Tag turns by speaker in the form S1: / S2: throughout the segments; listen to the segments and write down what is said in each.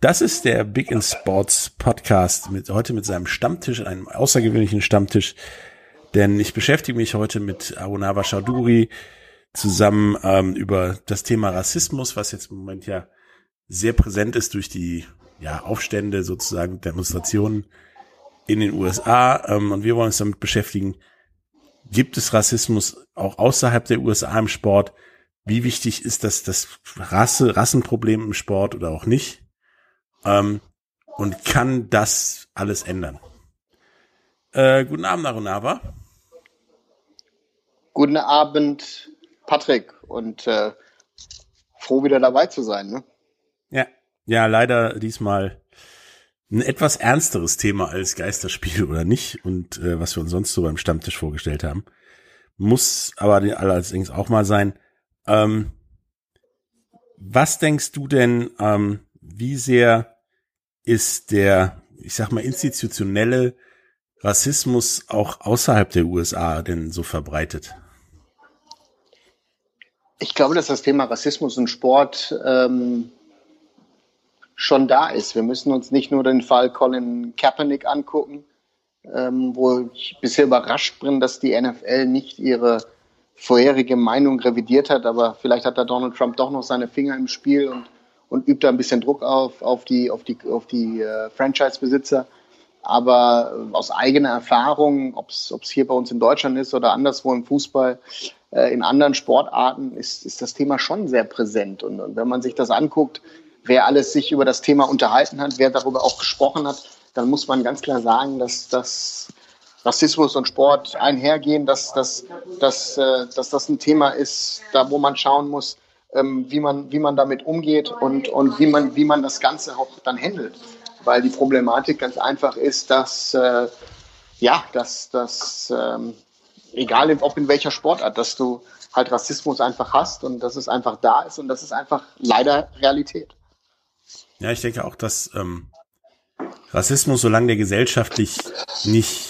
S1: das ist der Big in Sports Podcast mit heute mit seinem Stammtisch, einem außergewöhnlichen Stammtisch, denn ich beschäftige mich heute mit Arunava Chaudhuri zusammen ähm, über das Thema Rassismus, was jetzt im Moment ja sehr präsent ist durch die ja, Aufstände, sozusagen Demonstrationen in den USA. Ähm, und wir wollen uns damit beschäftigen, gibt es Rassismus auch außerhalb der USA im Sport? Wie wichtig ist das, das Rasse, Rassenproblem im Sport oder auch nicht? Ähm, und kann das alles ändern. Äh, guten Abend, Arunava.
S2: Guten Abend, Patrick. Und äh, froh wieder dabei zu sein. Ne?
S1: Ja, ja, leider diesmal ein etwas ernsteres Thema als Geisterspiel oder nicht und äh, was wir uns sonst so beim Stammtisch vorgestellt haben. Muss aber allerdings auch mal sein. Ähm, was denkst du denn, ähm, wie sehr ist der, ich sag mal, institutionelle Rassismus auch außerhalb der USA denn so verbreitet?
S2: Ich glaube, dass das Thema Rassismus und Sport ähm, schon da ist. Wir müssen uns nicht nur den Fall Colin Kaepernick angucken, ähm, wo ich bisher überrascht bin, dass die NFL nicht ihre vorherige Meinung revidiert hat, aber vielleicht hat da Donald Trump doch noch seine Finger im Spiel und und übt da ein bisschen Druck auf, auf die, auf die, auf die äh, Franchise-Besitzer. Aber äh, aus eigener Erfahrung, ob es hier bei uns in Deutschland ist oder anderswo im Fußball, äh, in anderen Sportarten, ist, ist das Thema schon sehr präsent. Und, und wenn man sich das anguckt, wer alles sich über das Thema unterhalten hat, wer darüber auch gesprochen hat, dann muss man ganz klar sagen, dass, dass Rassismus und Sport einhergehen, dass, dass, dass, äh, dass das ein Thema ist, da wo man schauen muss, ähm, wie, man, wie man damit umgeht und, und wie, man, wie man das Ganze auch dann handelt. Weil die Problematik ganz einfach ist, dass, äh, ja, dass, dass ähm, egal ob in welcher Sportart, dass du halt Rassismus einfach hast und dass es einfach da ist und das ist einfach leider Realität.
S1: Ja, ich denke auch, dass ähm, Rassismus, solange der gesellschaftlich nicht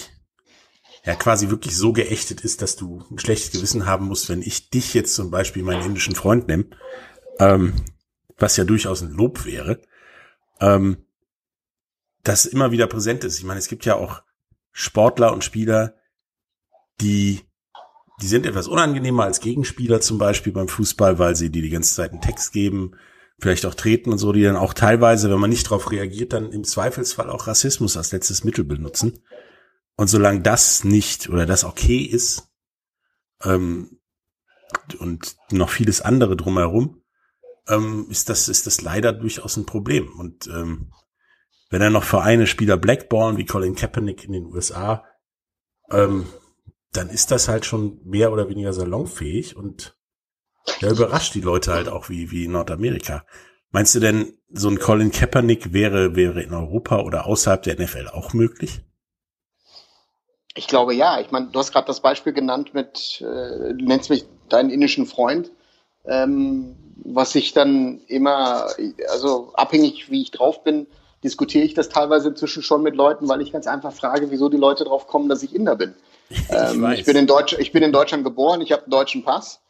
S1: ja quasi wirklich so geächtet ist, dass du ein schlechtes Gewissen haben musst, wenn ich dich jetzt zum Beispiel meinen indischen Freund nehme, ähm, was ja durchaus ein Lob wäre, ähm, das immer wieder präsent ist. Ich meine, es gibt ja auch Sportler und Spieler, die die sind etwas unangenehmer als Gegenspieler zum Beispiel beim Fußball, weil sie dir die ganze Zeit einen Text geben, vielleicht auch treten und so, die dann auch teilweise, wenn man nicht darauf reagiert, dann im Zweifelsfall auch Rassismus als letztes Mittel benutzen. Und solange das nicht oder das okay ist ähm, und noch vieles andere drumherum, ähm, ist das ist das leider durchaus ein Problem. Und ähm, wenn er noch Vereine Spieler Blackborn wie Colin Kaepernick in den USA, ähm, dann ist das halt schon mehr oder weniger salonfähig und der überrascht die Leute halt auch wie wie in Nordamerika. Meinst du denn, so ein Colin Kaepernick wäre wäre in Europa oder außerhalb der NFL auch möglich?
S2: Ich glaube ja. Ich meine, du hast gerade das Beispiel genannt mit, äh, du nennst mich deinen indischen Freund, ähm, was ich dann immer, also abhängig wie ich drauf bin, diskutiere ich das teilweise inzwischen schon mit Leuten, weil ich ganz einfach frage, wieso die Leute drauf kommen, dass ich Inder bin. Ich, ähm, ich bin, in Deutsch, ich bin in Deutschland geboren, ich habe einen deutschen Pass,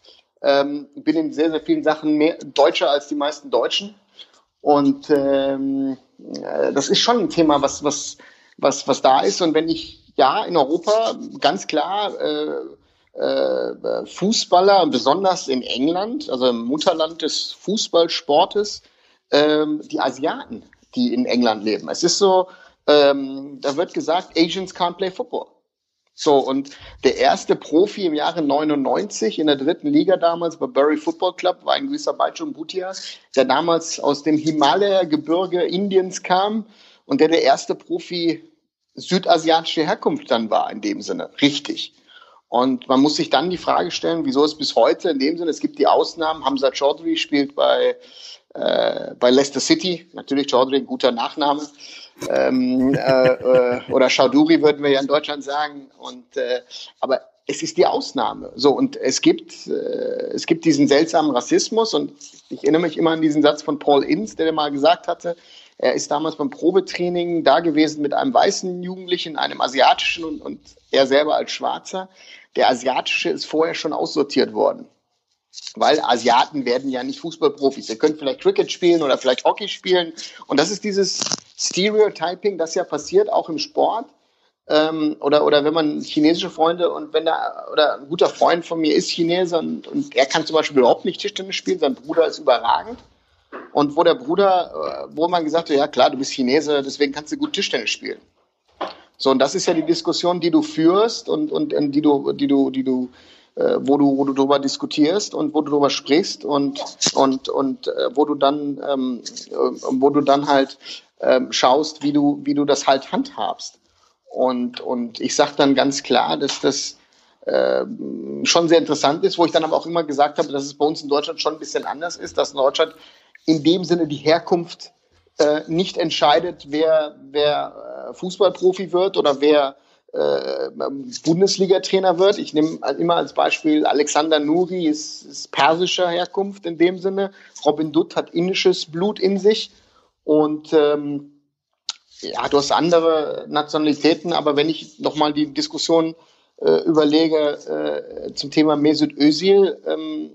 S2: ähm, bin in sehr, sehr vielen Sachen mehr Deutscher als die meisten Deutschen. Und ähm, äh, das ist schon ein Thema, was, was, was, was da ist. Und wenn ich ja, in Europa ganz klar äh, äh, Fußballer, besonders in England, also im Mutterland des Fußballsportes, ähm, die Asiaten, die in England leben. Es ist so, ähm, da wird gesagt, Asians can't play football. So, und der erste Profi im Jahre 99 in der dritten Liga damals bei Bury Football Club war ein gewisser Baichun Bhutia, der damals aus dem Himalaya-Gebirge Indiens kam und der der erste Profi südasiatischer Herkunft dann war in dem Sinne. Richtig. Und man muss sich dann die Frage stellen, wieso es bis heute in dem Sinne, es gibt die Ausnahmen, Hamza Chaudhry spielt bei, äh, bei Leicester City, natürlich Chaudhry, ein guter Nachname, ähm, äh, äh, oder Chaudhuri würden wir ja in Deutschland sagen. Und äh, aber es ist die Ausnahme. So und es gibt äh, es gibt diesen seltsamen Rassismus und ich erinnere mich immer an diesen Satz von Paul Inns, der mal gesagt hatte. Er ist damals beim Probetraining da gewesen mit einem weißen Jugendlichen, einem asiatischen und, und er selber als Schwarzer. Der asiatische ist vorher schon aussortiert worden. Weil Asiaten werden ja nicht Fußballprofis. Ihr könnt vielleicht Cricket spielen oder vielleicht Hockey spielen. Und das ist dieses Stereotyping, das ja passiert, auch im Sport. Ähm, oder, oder wenn man chinesische Freunde und wenn da, oder ein guter Freund von mir ist Chinese und, und er kann zum Beispiel überhaupt nicht Tischtennis spielen, sein Bruder ist überragend. Und wo der Bruder, äh, wo man gesagt hat, ja klar, du bist Chinese, deswegen kannst du gut Tischtennis spielen. So, und das ist ja die Diskussion, die du führst und, und, und die du, die du, die du äh, wo du, wo du darüber diskutierst und wo du darüber sprichst und, und, und äh, wo du dann, ähm, äh, wo du dann halt ähm, schaust, wie du, wie du das halt handhabst. Und, und ich sage dann ganz klar, dass das äh, schon sehr interessant ist, wo ich dann aber auch immer gesagt habe, dass es bei uns in Deutschland schon ein bisschen anders ist, dass in Deutschland in dem Sinne die Herkunft äh, nicht entscheidet, wer, wer äh, Fußballprofi wird oder wer äh, Bundesliga-Trainer wird. Ich nehme immer als Beispiel Alexander Nuri, ist, ist persischer Herkunft in dem Sinne. Robin Dutt hat indisches Blut in sich. Und ähm, ja, du hast andere Nationalitäten, aber wenn ich nochmal die Diskussion äh, überlege äh, zum Thema Mesut Özil, ähm,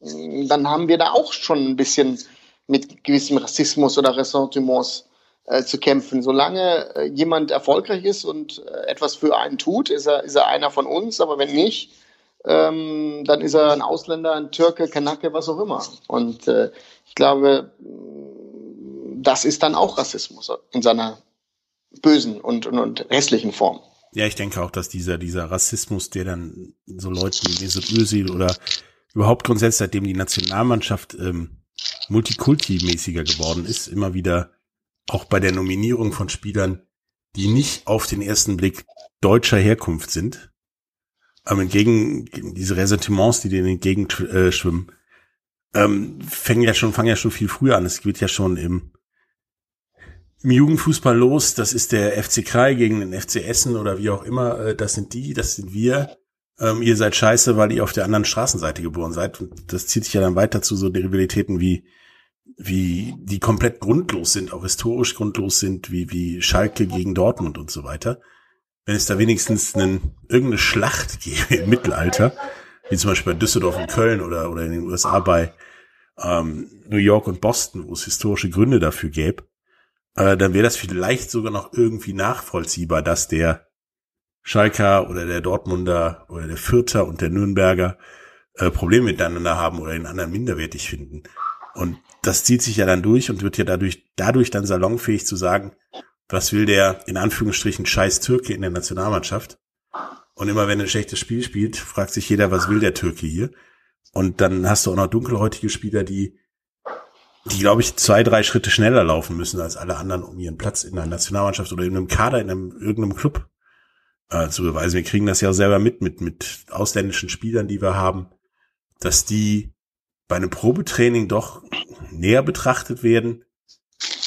S2: dann haben wir da auch schon ein bisschen mit gewissem Rassismus oder Ressentiments äh, zu kämpfen. Solange äh, jemand erfolgreich ist und äh, etwas für einen tut, ist er, ist er einer von uns, aber wenn nicht, ähm, dann ist er ein Ausländer, ein Türke, Kanake, was auch immer. Und äh, ich glaube, das ist dann auch Rassismus in seiner bösen und, und, und hässlichen Form.
S1: Ja, ich denke auch, dass dieser, dieser Rassismus, der dann so Leuten wie Mesut Özil oder überhaupt grundsätzlich, seitdem die Nationalmannschaft ähm, multikulti-mäßiger geworden ist, immer wieder auch bei der Nominierung von Spielern, die nicht auf den ersten Blick deutscher Herkunft sind, aber entgegen diese Ressentiments, die denen entgegenschwimmen, äh, ähm, fangen ja schon, fangen ja schon viel früher an. Es geht ja schon im, im Jugendfußball los. Das ist der FC Krei gegen den FC Essen oder wie auch immer. Äh, das sind die, das sind wir. Ähm, ihr seid scheiße, weil ihr auf der anderen Straßenseite geboren seid. Und das zieht sich ja dann weiter zu so Rivalitäten wie wie die komplett grundlos sind, auch historisch grundlos sind, wie, wie Schalke gegen Dortmund und so weiter. Wenn es da wenigstens einen, irgendeine Schlacht gäbe im Mittelalter, wie zum Beispiel bei Düsseldorf und Köln oder, oder in den USA bei ähm, New York und Boston, wo es historische Gründe dafür gäbe, äh, dann wäre das vielleicht sogar noch irgendwie nachvollziehbar, dass der Schalker oder der Dortmunder oder der Fürther und der Nürnberger äh, Probleme miteinander haben oder den anderen minderwertig finden. Und das zieht sich ja dann durch und wird ja dadurch, dadurch dann salonfähig zu sagen, was will der in Anführungsstrichen scheiß Türke in der Nationalmannschaft? Und immer wenn ein schlechtes Spiel spielt, fragt sich jeder, was will der Türke hier? Und dann hast du auch noch dunkelhäutige Spieler, die, die glaube ich zwei, drei Schritte schneller laufen müssen als alle anderen, um ihren Platz in der Nationalmannschaft oder in einem Kader, in einem, irgendeinem Club äh, zu beweisen. Wir kriegen das ja selber mit, mit, mit ausländischen Spielern, die wir haben, dass die bei einem Probetraining doch näher betrachtet werden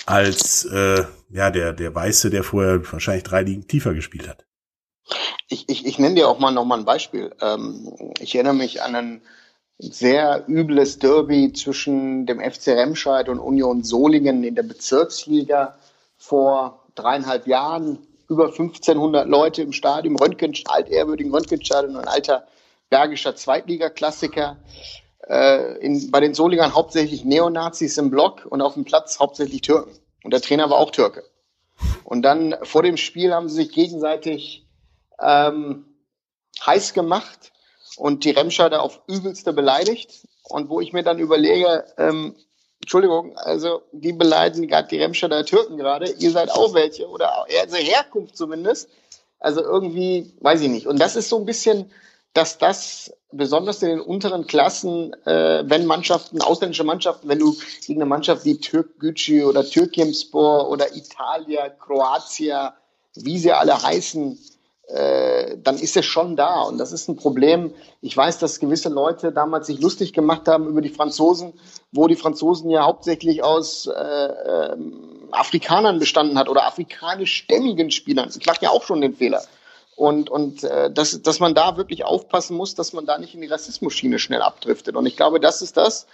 S1: als äh, ja der der Weiße, der vorher wahrscheinlich drei Ligen tiefer gespielt hat.
S2: Ich, ich, ich nenne dir auch mal noch mal ein Beispiel. Ähm, ich erinnere mich an ein sehr übles Derby zwischen dem FC Remscheid und Union Solingen in der Bezirksliga vor dreieinhalb Jahren. Über 1500 Leute im Stadion, Röntgen, altehrwürdigen Röntgenstadion, ein alter bergischer Zweitligaklassiker äh, in, bei den Solingern hauptsächlich Neonazis im Block und auf dem Platz hauptsächlich Türken. Und der Trainer war auch Türke. Und dann vor dem Spiel haben sie sich gegenseitig ähm, heiß gemacht und die Remscheider auf übelste beleidigt. Und wo ich mir dann überlege, ähm, Entschuldigung, also die beleidigen gerade die Remscheider Türken gerade, ihr seid auch welche oder also Herkunft zumindest. Also irgendwie, weiß ich nicht. Und das ist so ein bisschen, dass das besonders in den unteren Klassen, äh, wenn Mannschaften, ausländische Mannschaften, wenn du gegen eine Mannschaft wie Türk Gücü oder Türkimspor oder Italia, Kroatia, wie sie alle heißen, äh, dann ist er schon da. Und das ist ein Problem. Ich weiß, dass gewisse Leute damals sich lustig gemacht haben über die Franzosen, wo die Franzosen ja hauptsächlich aus äh, äh, Afrikanern bestanden hat oder afrikanischstämmigen Spielern. Ich mache ja auch schon den Fehler. Und, und äh, dass, dass man da wirklich aufpassen muss, dass man da nicht in die Rassismusschiene schnell abdriftet. Und ich glaube, das ist das,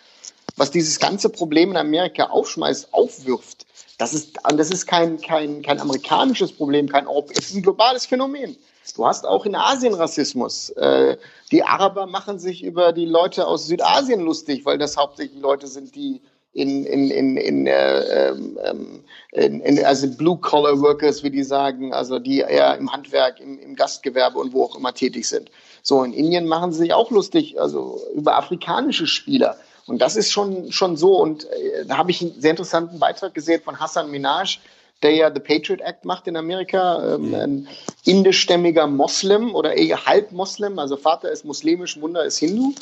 S2: was dieses ganze Problem in Amerika aufschmeißt, aufwirft. Das ist, das ist kein, kein, kein amerikanisches Problem, kein es ist ein globales Phänomen. Du hast auch in Asien Rassismus. Äh, die Araber machen sich über die Leute aus Südasien lustig, weil das hauptsächlich Leute sind, die in, in, in, in, äh, ähm, in, in also Blue-Collar-Workers, wie die sagen, also die eher im Handwerk, im, im Gastgewerbe und wo auch immer tätig sind. So, in Indien machen sie sich auch lustig, also über afrikanische Spieler. Und das ist schon, schon so. Und äh, da habe ich einen sehr interessanten Beitrag gesehen von Hassan Minaj, der ja The Patriot Act macht in Amerika, ähm, ein indischstämmiger Moslem oder eher halb Moslem, also Vater ist muslimisch, Mutter ist Hindu.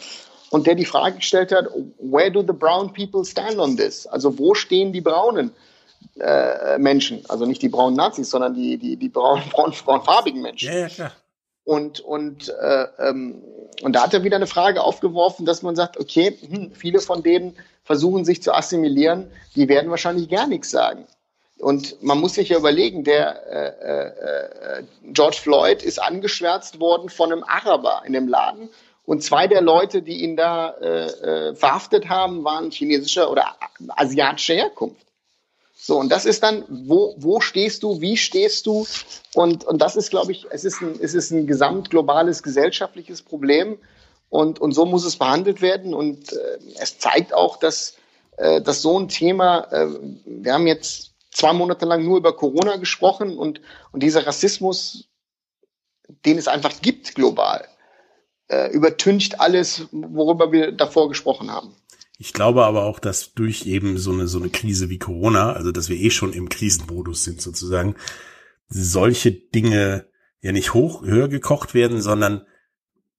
S2: Und der die Frage gestellt hat, where do the brown people stand on this? Also wo stehen die braunen äh, Menschen? Also nicht die braunen Nazis, sondern die, die, die braun, braun, braunfarbigen Menschen. Ja, ja, klar. Und, und, äh, ähm, und da hat er wieder eine Frage aufgeworfen, dass man sagt, okay, hm, viele von denen versuchen sich zu assimilieren, die werden wahrscheinlich gar nichts sagen. Und man muss sich ja überlegen, der äh, äh, George Floyd ist angeschwärzt worden von einem Araber in dem Laden. Und zwei der Leute, die ihn da äh, äh, verhaftet haben, waren chinesischer oder asiatischer Herkunft. So, und das ist dann, wo, wo stehst du, wie stehst du? Und, und das ist, glaube ich, es ist ein, es ist ein gesamtglobales gesellschaftliches Problem. Und, und so muss es behandelt werden. Und äh, es zeigt auch, dass, äh, dass so ein Thema, äh, wir haben jetzt zwei Monate lang nur über Corona gesprochen und, und dieser Rassismus, den es einfach gibt global, äh, übertüncht alles, worüber wir davor gesprochen haben.
S1: Ich glaube aber auch, dass durch eben so eine, so eine Krise wie Corona, also dass wir eh schon im Krisenmodus sind sozusagen, solche Dinge ja nicht hoch, höher gekocht werden, sondern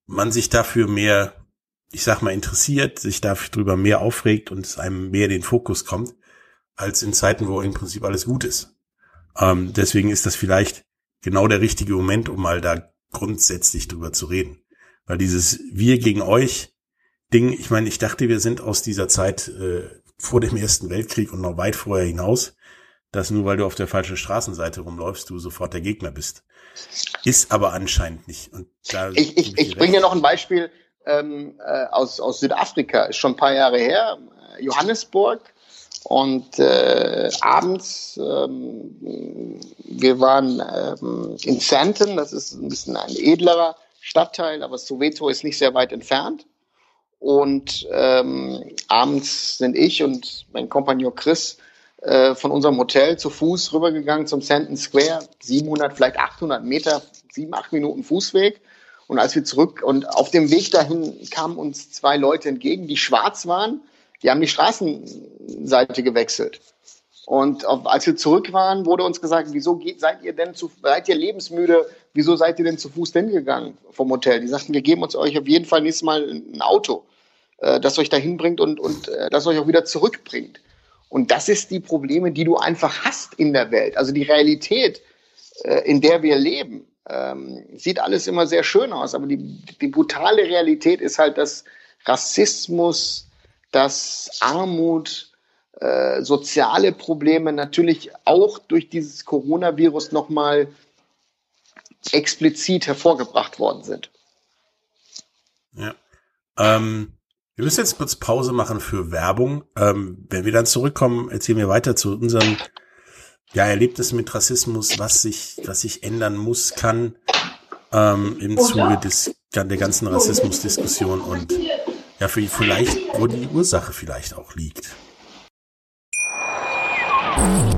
S1: man sich dafür mehr, ich sag mal, interessiert, sich darüber mehr aufregt und es einem mehr den Fokus kommt, als in Zeiten, wo im Prinzip alles gut ist. Ähm, deswegen ist das vielleicht genau der richtige Moment, um mal da grundsätzlich drüber zu reden. Weil dieses Wir gegen euch, Ding, ich meine, ich dachte, wir sind aus dieser Zeit äh, vor dem Ersten Weltkrieg und noch weit vorher hinaus, dass nur weil du auf der falschen Straßenseite rumläufst, du sofort der Gegner bist. Ist aber anscheinend nicht. Und
S2: da ich ich, ich bringe dir noch ein Beispiel ähm, äh, aus, aus Südafrika, ist schon ein paar Jahre her, Johannesburg. Und äh, abends, ähm, wir waren ähm, in Santon, das ist ein bisschen ein edlerer Stadtteil, aber Soweto ist nicht sehr weit entfernt. Und ähm, abends sind ich und mein Kompagnon Chris äh, von unserem Hotel zu Fuß rübergegangen zum Sandton Square, 700, vielleicht 800 Meter, sieben, acht Minuten Fußweg. Und als wir zurück und auf dem Weg dahin kamen uns zwei Leute entgegen, die schwarz waren. Die haben die Straßenseite gewechselt. Und auf, als wir zurück waren, wurde uns gesagt, wieso geht, seid ihr denn zu, seid ihr lebensmüde? Wieso seid ihr denn zu Fuß hingegangen vom Hotel? Die sagten, wir geben uns euch auf jeden Fall nächstes Mal ein Auto, äh, das euch dahin bringt und, und äh, das euch auch wieder zurückbringt. Und das ist die Probleme, die du einfach hast in der Welt. Also die Realität, äh, in der wir leben, ähm, sieht alles immer sehr schön aus. Aber die, die brutale Realität ist halt, dass Rassismus, dass Armut, soziale Probleme natürlich auch durch dieses Coronavirus nochmal explizit hervorgebracht worden sind.
S1: Ja. Ähm, wir müssen jetzt kurz Pause machen für Werbung. Ähm, wenn wir dann zurückkommen, erzählen wir weiter zu unserem ja, Erlebnis mit Rassismus, was sich, was sich ändern muss, kann ähm, im Zuge des, der ganzen Rassismusdiskussion und ja, für, vielleicht, wo die Ursache vielleicht auch liegt.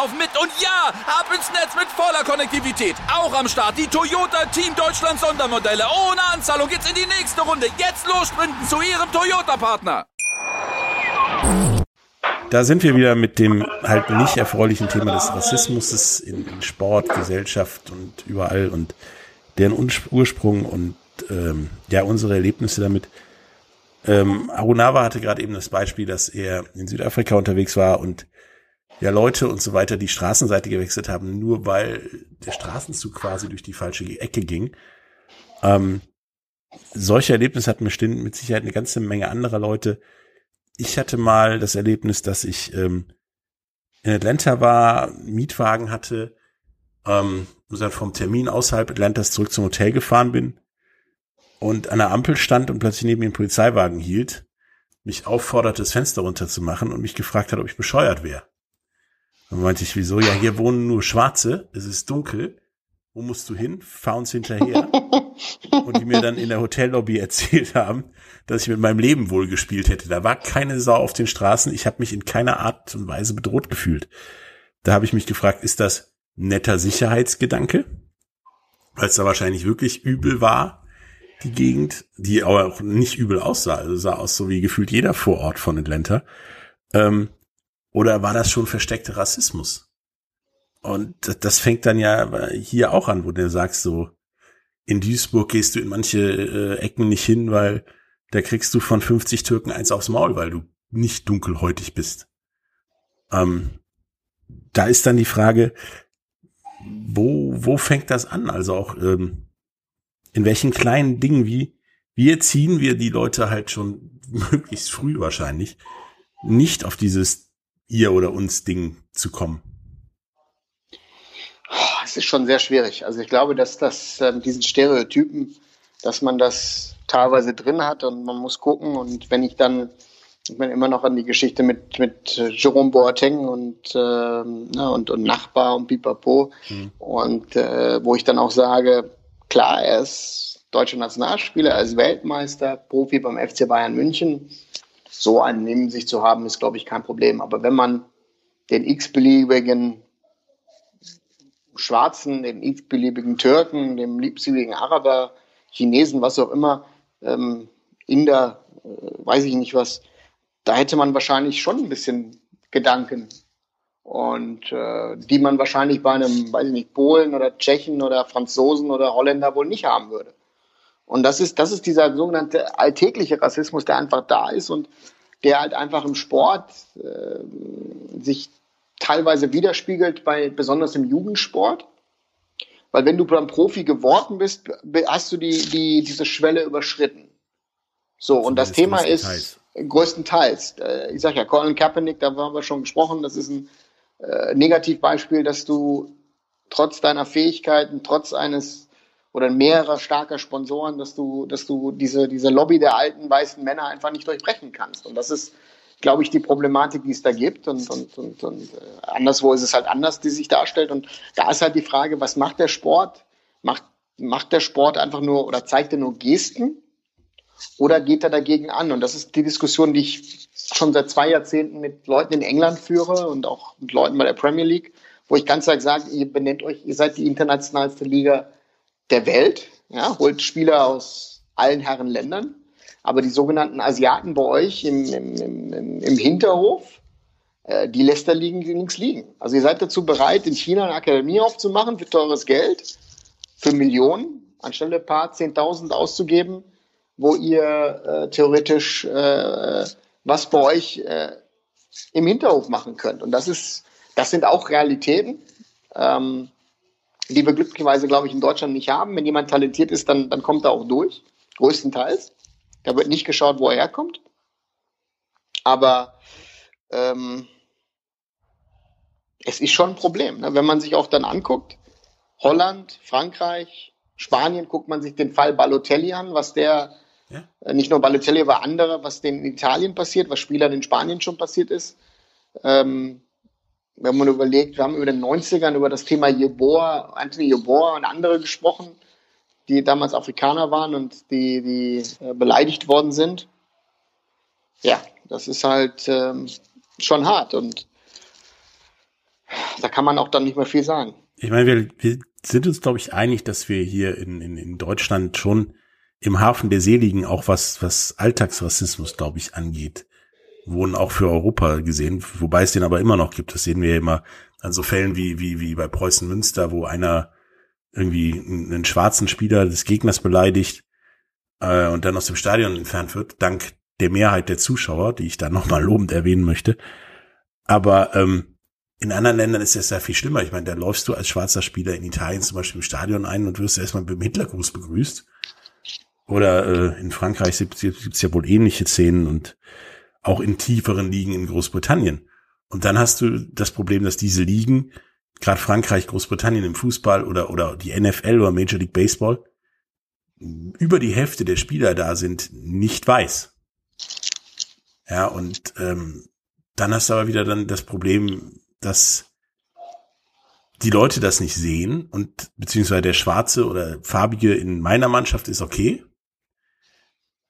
S3: laufen mit. Und ja, ab ins Netz mit voller Konnektivität. Auch am Start die Toyota Team Deutschland Sondermodelle. Ohne Anzahlung geht's in die nächste Runde. Jetzt los sprinten zu ihrem Toyota-Partner.
S1: Da sind wir wieder mit dem halt nicht erfreulichen Thema des Rassismus in, Sport, Gesellschaft und überall und deren Ursprung und ähm, ja unsere Erlebnisse damit. Ähm, Arunawa hatte gerade eben das Beispiel, dass er in Südafrika unterwegs war und ja Leute und so weiter die Straßenseite gewechselt haben, nur weil der Straßenzug quasi durch die falsche Ecke ging. Ähm, solche Erlebnisse hatten bestimmt mit Sicherheit eine ganze Menge anderer Leute. Ich hatte mal das Erlebnis, dass ich ähm, in Atlanta war, Mietwagen hatte, ähm, und dann vom Termin außerhalb Atlantas zurück zum Hotel gefahren bin und an der Ampel stand und plötzlich neben mir ein Polizeiwagen hielt, mich aufforderte, das Fenster runterzumachen und mich gefragt hat, ob ich bescheuert wäre. Dann meinte ich, wieso? Ja, hier wohnen nur Schwarze, es ist dunkel. Wo musst du hin? Fahr uns hinterher. und die mir dann in der Hotellobby erzählt haben, dass ich mit meinem Leben wohl gespielt hätte. Da war keine Sau auf den Straßen. Ich habe mich in keiner Art und Weise bedroht gefühlt. Da habe ich mich gefragt, ist das netter Sicherheitsgedanke? Weil es da wahrscheinlich wirklich übel war, die Gegend, die aber auch nicht übel aussah. Also sah aus so wie gefühlt jeder Vorort von Atlanta. Ähm, oder war das schon versteckter Rassismus? Und das fängt dann ja hier auch an, wo du sagst so, in Duisburg gehst du in manche äh, Ecken nicht hin, weil da kriegst du von 50 Türken eins aufs Maul, weil du nicht dunkelhäutig bist. Ähm, da ist dann die Frage, wo, wo fängt das an? Also auch ähm, in welchen kleinen Dingen, wie, wie erziehen wir die Leute halt schon möglichst früh wahrscheinlich, nicht auf dieses ihr oder uns Ding zu kommen?
S2: Es ist schon sehr schwierig. Also ich glaube, dass das ähm, diesen Stereotypen, dass man das teilweise drin hat und man muss gucken. Und wenn ich dann, ich meine immer noch an die Geschichte mit, mit Jerome Boateng und, ähm, ne, und, und Nachbar und Pipapo. Mhm. Und äh, wo ich dann auch sage, klar, er ist deutscher Nationalspieler, er ist Weltmeister, Profi beim FC Bayern München. So einen neben sich zu haben, ist, glaube ich, kein Problem. Aber wenn man den x-beliebigen Schwarzen, den x-beliebigen Türken, dem x-beliebigen Araber, Chinesen, was auch immer, ähm, Inder, äh, weiß ich nicht was, da hätte man wahrscheinlich schon ein bisschen Gedanken. Und äh, die man wahrscheinlich bei einem, weiß ich nicht, Polen oder Tschechen oder Franzosen oder Holländer wohl nicht haben würde. Und das ist, das ist dieser sogenannte alltägliche Rassismus, der einfach da ist und der halt einfach im Sport äh, sich teilweise widerspiegelt, bei, besonders im Jugendsport. Weil wenn du beim Profi geworden bist, hast du die, die, diese Schwelle überschritten. So, und das Thema ist größtenteils, äh, ich sag ja, Colin Kaepernick, da haben wir schon gesprochen, das ist ein äh, Negativbeispiel, dass du trotz deiner Fähigkeiten, trotz eines oder mehrerer starker Sponsoren, dass du, dass du diese, diese Lobby der alten weißen Männer einfach nicht durchbrechen kannst. Und das ist, glaube ich, die Problematik, die es da gibt. Und, und, und, und äh, anderswo ist es halt anders, die sich darstellt. Und da ist halt die Frage, was macht der Sport? Macht, macht der Sport einfach nur oder zeigt er nur Gesten? Oder geht er dagegen an? Und das ist die Diskussion, die ich schon seit zwei Jahrzehnten mit Leuten in England führe und auch mit Leuten bei der Premier League, wo ich ganz klar sage, ihr benennt euch, ihr seid die internationalste Liga der Welt, ja, holt Spieler aus allen Herren Ländern. Aber die sogenannten Asiaten bei euch im, im, im, im Hinterhof, äh, die lässt er liegen, links liegen. Also ihr seid dazu bereit, in China eine Akademie aufzumachen für teures Geld, für Millionen, anstelle ein paar Zehntausend auszugeben, wo ihr äh, theoretisch äh, was bei euch äh, im Hinterhof machen könnt. Und das ist, das sind auch Realitäten, ähm, die wir glücklicherweise, glaube ich, in Deutschland nicht haben. Wenn jemand talentiert ist, dann, dann kommt er auch durch, größtenteils. Da wird nicht geschaut, wo er herkommt. Aber ähm, es ist schon ein Problem. Ne? Wenn man sich auch dann anguckt, Holland, Frankreich, Spanien, guckt man sich den Fall Balotelli an, was der, ja. äh, nicht nur Balotelli, aber andere, was den in Italien passiert, was Spielern in Spanien schon passiert ist. Ähm, wenn man überlegt, wir haben über den 90ern über das Thema Jeboa, Anthony Jeboa und andere gesprochen, die damals Afrikaner waren und die, die äh, beleidigt worden sind. Ja, das ist halt ähm, schon hart und da kann man auch dann nicht mehr viel sagen.
S1: Ich meine, wir, wir sind uns, glaube ich, einig, dass wir hier in, in, in Deutschland schon im Hafen der Seligen auch was, was Alltagsrassismus, glaube ich, angeht, wurden auch für Europa gesehen, wobei es den aber immer noch gibt. Das sehen wir ja immer an so Fällen wie, wie, wie bei Preußen Münster, wo einer irgendwie einen schwarzen Spieler des Gegners beleidigt äh, und dann aus dem Stadion entfernt wird, dank der Mehrheit der Zuschauer, die ich da nochmal lobend erwähnen möchte. Aber ähm, in anderen Ländern ist das ja viel schlimmer. Ich meine, da läufst du als schwarzer Spieler in Italien zum Beispiel im Stadion ein und wirst erstmal mit dem Hitlergruß begrüßt. Oder äh, in Frankreich gibt es ja wohl ähnliche Szenen und auch in tieferen Ligen in Großbritannien. Und dann hast du das Problem, dass diese Ligen, gerade Frankreich, Großbritannien im Fußball oder, oder die NFL oder Major League Baseball, über die Hälfte der Spieler da sind nicht weiß. Ja, und ähm, dann hast du aber wieder dann das Problem, dass die Leute das nicht sehen und beziehungsweise der schwarze oder farbige in meiner Mannschaft ist okay.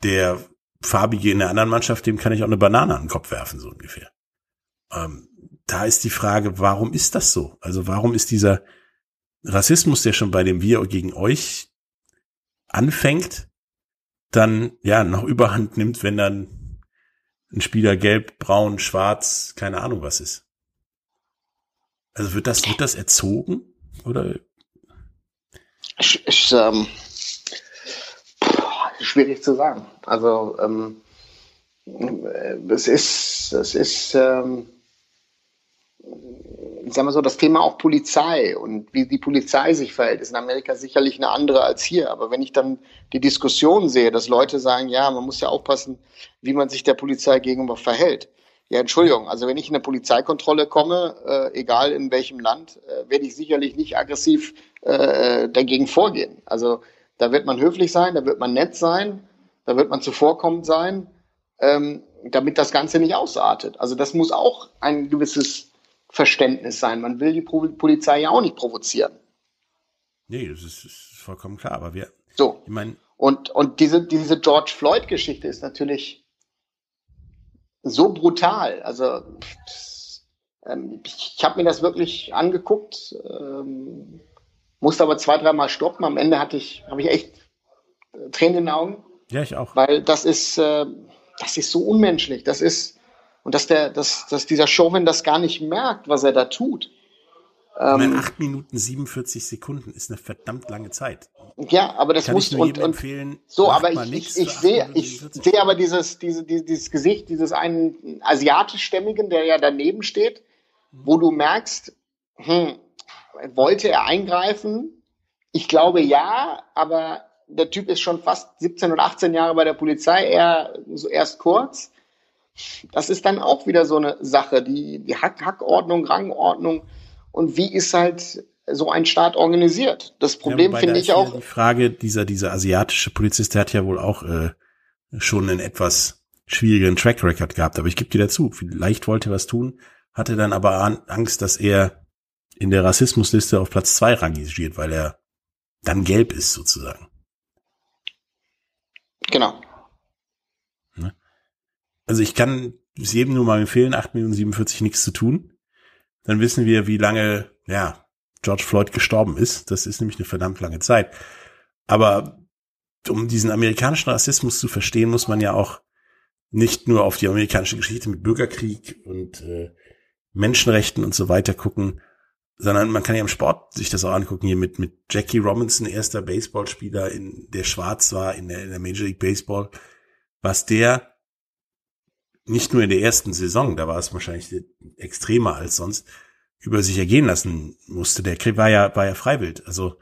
S1: Der farbige in der anderen Mannschaft, dem kann ich auch eine Banane an den Kopf werfen, so ungefähr. Ähm, da ist die Frage, warum ist das so? Also warum ist dieser Rassismus, der schon bei dem Wir gegen euch anfängt, dann ja noch Überhand nimmt, wenn dann ein Spieler gelb, braun, schwarz, keine Ahnung was ist. Also wird das, wird das erzogen? Oder?
S2: Ich, ich, ähm, schwierig zu sagen. Also ähm, es ist, es ist, ähm, ich sag mal so, das Thema auch Polizei und wie die Polizei sich verhält, ist in Amerika sicherlich eine andere als hier. Aber wenn ich dann die Diskussion sehe, dass Leute sagen, ja, man muss ja aufpassen, wie man sich der Polizei gegenüber verhält. Ja, Entschuldigung, also wenn ich in eine Polizeikontrolle komme, äh, egal in welchem Land, äh, werde ich sicherlich nicht aggressiv äh, dagegen vorgehen. Also da wird man höflich sein, da wird man nett sein, da wird man zuvorkommend sein, ähm, damit das Ganze nicht ausartet. Also das muss auch ein gewisses Verständnis sein. Man will die Polizei ja auch nicht provozieren.
S1: Nee, das ist, ist vollkommen klar. Aber wir,
S2: so. Ich mein, und, und diese, diese George Floyd-Geschichte ist natürlich so brutal. Also ähm, ich, ich habe mir das wirklich angeguckt, ähm, musste aber zwei, dreimal stoppen. Am Ende hatte ich, habe ich echt äh, Tränen in den Augen.
S1: Ja, ich auch.
S2: Weil das ist, äh, das ist so unmenschlich. Das ist, und dass der, dass, dass dieser Showman das gar nicht merkt, was er da tut.
S1: Ähm, 8 Minuten 47 Sekunden ist eine verdammt lange Zeit.
S2: Ja, aber das
S1: Kann
S2: muss
S1: ich nur
S2: und, und
S1: empfehlen,
S2: so, aber ich, ich, ich sehe, ich sehe aber dieses, diese, dieses, dieses Gesicht, dieses einen asiatischstämmigen, der ja daneben steht, wo du merkst, hm, wollte er eingreifen? Ich glaube ja, aber der Typ ist schon fast 17 oder 18 Jahre bei der Polizei, er so erst kurz. Das ist dann auch wieder so eine Sache, die, die Hack Hackordnung, Rangordnung und wie ist halt so ein Staat organisiert. Das Problem ja, finde ich auch.
S1: Die Frage, dieser, dieser asiatische Polizist, der hat ja wohl auch äh, schon einen etwas schwierigen Track Record gehabt, aber ich gebe dir dazu, vielleicht wollte er was tun, hatte dann aber Angst, dass er in der Rassismusliste auf Platz zwei rangiert, weil er dann gelb ist sozusagen.
S2: Genau.
S1: Ne? Also ich kann es jedem nur mal empfehlen, 8 Minuten 47 nichts zu tun. Dann wissen wir, wie lange, ja, George Floyd gestorben ist. Das ist nämlich eine verdammt lange Zeit. Aber um diesen amerikanischen Rassismus zu verstehen, muss man ja auch nicht nur auf die amerikanische Geschichte mit Bürgerkrieg und äh, Menschenrechten und so weiter gucken, sondern man kann ja im Sport sich das auch angucken, hier mit, mit Jackie Robinson, erster Baseballspieler, in, der schwarz war in der, in der Major League Baseball, was der nicht nur in der ersten Saison, da war es wahrscheinlich extremer als sonst, über sich ergehen lassen musste. Der war ja, war ja freiwillig. Also,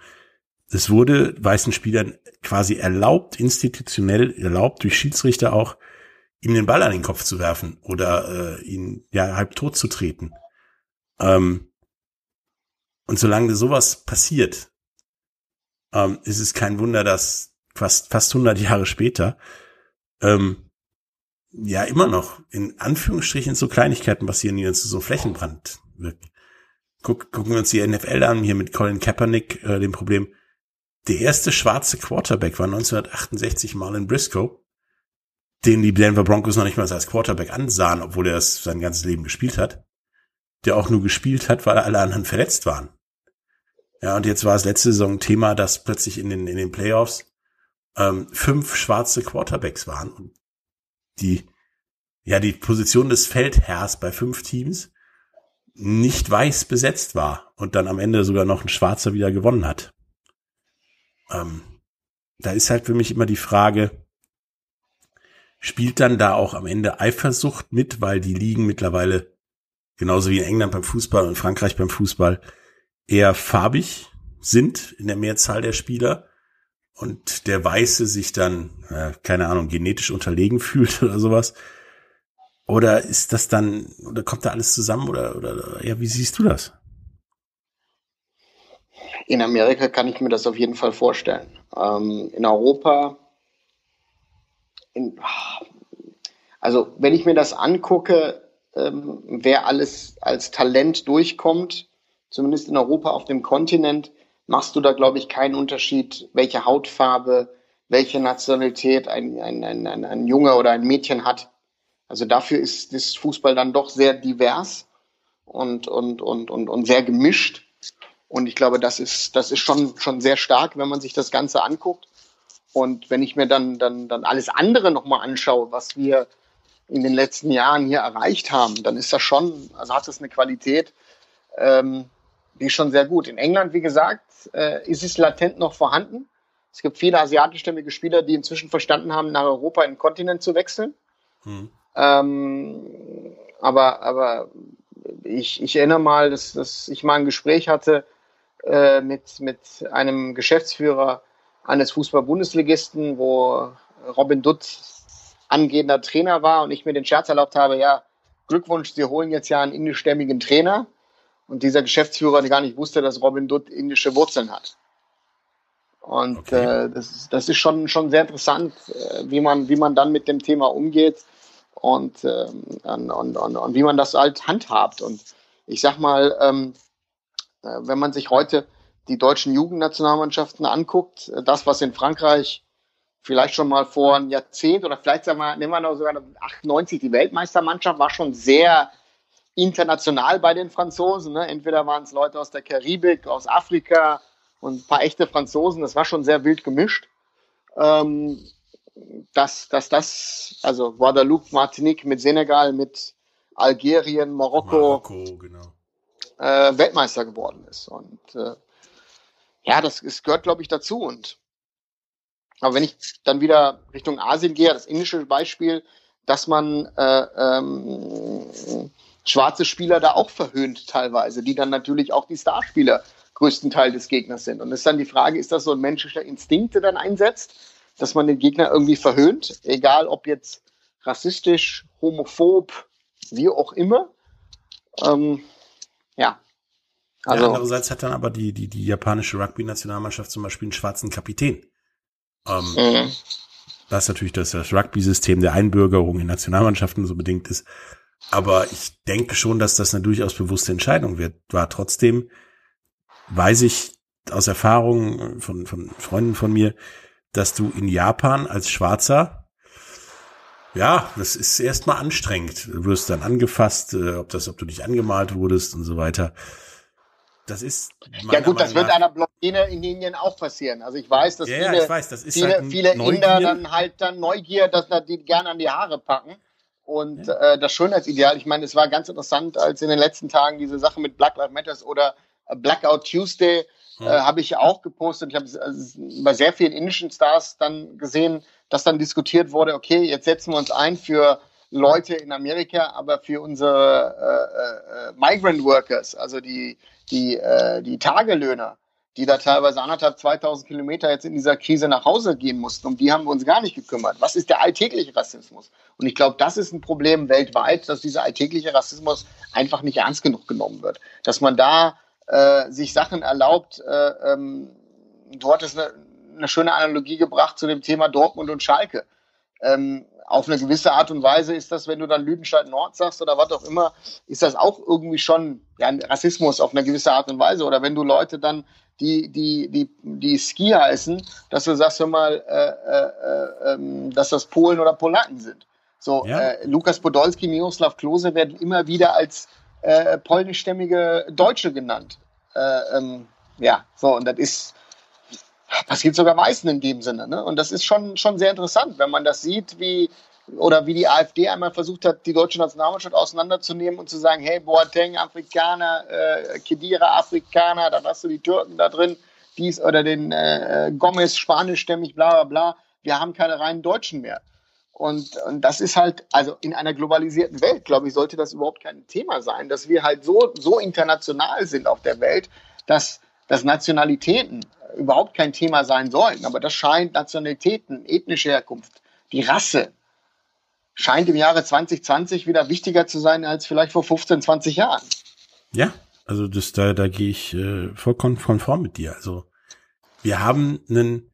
S1: es wurde weißen Spielern quasi erlaubt, institutionell erlaubt, durch Schiedsrichter auch, ihm den Ball an den Kopf zu werfen oder äh, ihn ja halb tot zu treten. Ähm, Und solange sowas passiert, ähm, ist es kein Wunder, dass fast, fast 100 Jahre später, ähm, ja, immer noch in Anführungsstrichen so Kleinigkeiten passieren, die dann zu so Flächenbrand wirken. Guck, gucken wir uns die NFL an, hier mit Colin Kaepernick, äh, dem Problem. Der erste schwarze Quarterback war 1968 Marlon Briscoe, den die Denver Broncos noch nicht mal als Quarterback ansahen, obwohl er es sein ganzes Leben gespielt hat. Der auch nur gespielt hat, weil alle anderen verletzt waren. Ja, und jetzt war es letzte Saison Thema, dass plötzlich in den, in den Playoffs ähm, fünf schwarze Quarterbacks waren und die, ja, die Position des Feldherrs bei fünf Teams nicht weiß besetzt war und dann am Ende sogar noch ein Schwarzer wieder gewonnen hat. Ähm, da ist halt für mich immer die Frage, spielt dann da auch am Ende Eifersucht mit, weil die Ligen mittlerweile genauso wie in England beim Fußball und Frankreich beim Fußball eher farbig sind in der Mehrzahl der Spieler und der Weiße sich dann, äh, keine Ahnung, genetisch unterlegen fühlt oder sowas. Oder ist das dann, oder kommt da alles zusammen oder, oder, ja, wie siehst du das?
S2: In Amerika kann ich mir das auf jeden Fall vorstellen. Ähm, in Europa, in, also wenn ich mir das angucke, ähm, wer alles als Talent durchkommt, zumindest in Europa auf dem Kontinent, machst du da, glaube ich, keinen Unterschied, welche Hautfarbe, welche Nationalität ein, ein, ein, ein, ein Junge oder ein Mädchen hat. Also dafür ist das Fußball dann doch sehr divers und, und, und, und, und sehr gemischt. Und ich glaube, das ist, das ist schon, schon sehr stark, wenn man sich das Ganze anguckt. Und wenn ich mir dann, dann, dann alles andere nochmal anschaue, was wir in den letzten Jahren hier erreicht haben, dann ist das schon, also hat es eine Qualität, ähm, die ist schon sehr gut. In England, wie gesagt, äh, ist es latent noch vorhanden. Es gibt viele asiatischstämmige Spieler, die inzwischen verstanden haben, nach Europa in den Kontinent zu wechseln. Hm. Ähm, aber aber ich, ich erinnere mal, dass, dass ich mal ein Gespräch hatte äh, mit, mit einem Geschäftsführer eines Fußball-Bundesligisten, wo Robin Dutt angehender Trainer war und ich mir den Scherz erlaubt habe, ja, Glückwunsch, Sie holen jetzt ja einen indischstämmigen Trainer. Und dieser Geschäftsführer der gar nicht wusste, dass Robin Dutt indische Wurzeln hat. Und okay. äh, das, das ist schon, schon sehr interessant, äh, wie, man, wie man dann mit dem Thema umgeht und, ähm, und, und, und, wie man das halt handhabt. Und ich sag mal, ähm, äh, wenn man sich heute die deutschen Jugendnationalmannschaften anguckt, äh, das, was in Frankreich vielleicht schon mal vor einem Jahrzehnt oder vielleicht sagen wir, nehmen wir noch sogar 98 die Weltmeistermannschaft war schon sehr international bei den Franzosen. Ne? Entweder waren es Leute aus der Karibik, aus Afrika und ein paar echte Franzosen. Das war schon sehr wild gemischt. Ähm, dass, dass das, also Guadeloupe, Martinique mit Senegal, mit Algerien, Marokko, Marokko genau. äh, Weltmeister geworden ist. Und äh, ja, das, das gehört, glaube ich, dazu. Und aber wenn ich dann wieder Richtung Asien gehe, das indische Beispiel, dass man äh, ähm, schwarze Spieler da auch verhöhnt teilweise, die dann natürlich auch die Starspieler größten Teil des Gegners sind. Und es ist dann die Frage, ist das so ein menschlicher Instinkt, der dann einsetzt, dass man den Gegner irgendwie verhöhnt, egal ob jetzt rassistisch, homophob, wie auch immer. Ähm, ja.
S1: Also, ja, andererseits hat dann aber die, die, die japanische Rugby-Nationalmannschaft zum Beispiel einen schwarzen Kapitän. Ähm, mhm. Was natürlich das, das Rugby-System der Einbürgerung in Nationalmannschaften so bedingt ist. Aber ich denke schon, dass das eine durchaus bewusste Entscheidung wird. War trotzdem, weiß ich aus Erfahrung von, von Freunden von mir, dass du in Japan als Schwarzer, ja, das ist erstmal anstrengend. Du wirst dann angefasst, äh, ob das, ob du nicht angemalt wurdest und so weiter. Das ist.
S2: Ja gut, das wird einer Blondine in Indien auch passieren. Also ich weiß, dass ja, viele, ja, weiß, viele, halt viele Inder dann halt dann Neugier, dass die gerne an die Haare packen. Und ja. äh, das Schönheitsideal, ich meine, es war ganz interessant, als in den letzten Tagen diese Sache mit Black Lives Matters oder Blackout Tuesday äh, habe ich auch gepostet. Ich habe also, bei sehr vielen indischen Stars dann gesehen, dass dann diskutiert wurde, okay, jetzt setzen wir uns ein für Leute in Amerika, aber für unsere äh, äh, Migrant Workers, also die, die, äh, die Tagelöhner, die da teilweise anderthalb, 2000 Kilometer jetzt in dieser Krise nach Hause gehen mussten. Um die haben wir uns gar nicht gekümmert. Was ist der alltägliche Rassismus? Und ich glaube, das ist ein Problem weltweit, dass dieser alltägliche Rassismus einfach nicht ernst genug genommen wird. Dass man da äh, sich Sachen erlaubt. Äh, ähm, du hattest eine, eine schöne Analogie gebracht zu dem Thema Dortmund und Schalke. Ähm, auf eine gewisse Art und Weise ist das, wenn du dann Lüdenscheid Nord sagst oder was auch immer, ist das auch irgendwie schon ja, Rassismus auf eine gewisse Art und Weise. Oder wenn du Leute dann, die, die, die, die Ski heißen, dass du sagst, hör mal, äh, äh, äh, dass das Polen oder Polacken sind. So, ja. äh, Lukas Podolski, Miroslav Klose werden immer wieder als äh, polnischstämmige Deutsche genannt. Äh, ähm, ja, so, und das ist, passiert sogar meistens in dem Sinne. Ne? Und das ist schon, schon sehr interessant, wenn man das sieht, wie oder wie die AfD einmal versucht hat, die deutsche Nationalmannschaft auseinanderzunehmen und zu sagen, hey, Boateng, Afrikaner, äh, Kedira, Afrikaner, dann hast du die Türken da drin, dies oder den äh, Gomez, spanischstämmig, bla bla bla. Wir haben keine reinen Deutschen mehr. Und, und das ist halt, also in einer globalisierten Welt, glaube ich, sollte das überhaupt kein Thema sein, dass wir halt so, so international sind auf der Welt, dass, dass Nationalitäten überhaupt kein Thema sein sollten. Aber das scheint Nationalitäten, ethnische Herkunft, die Rasse, scheint im Jahre 2020 wieder wichtiger zu sein als vielleicht vor 15, 20 Jahren.
S1: Ja, also das, da, da gehe ich äh, vollkommen konform mit dir. Also wir haben einen,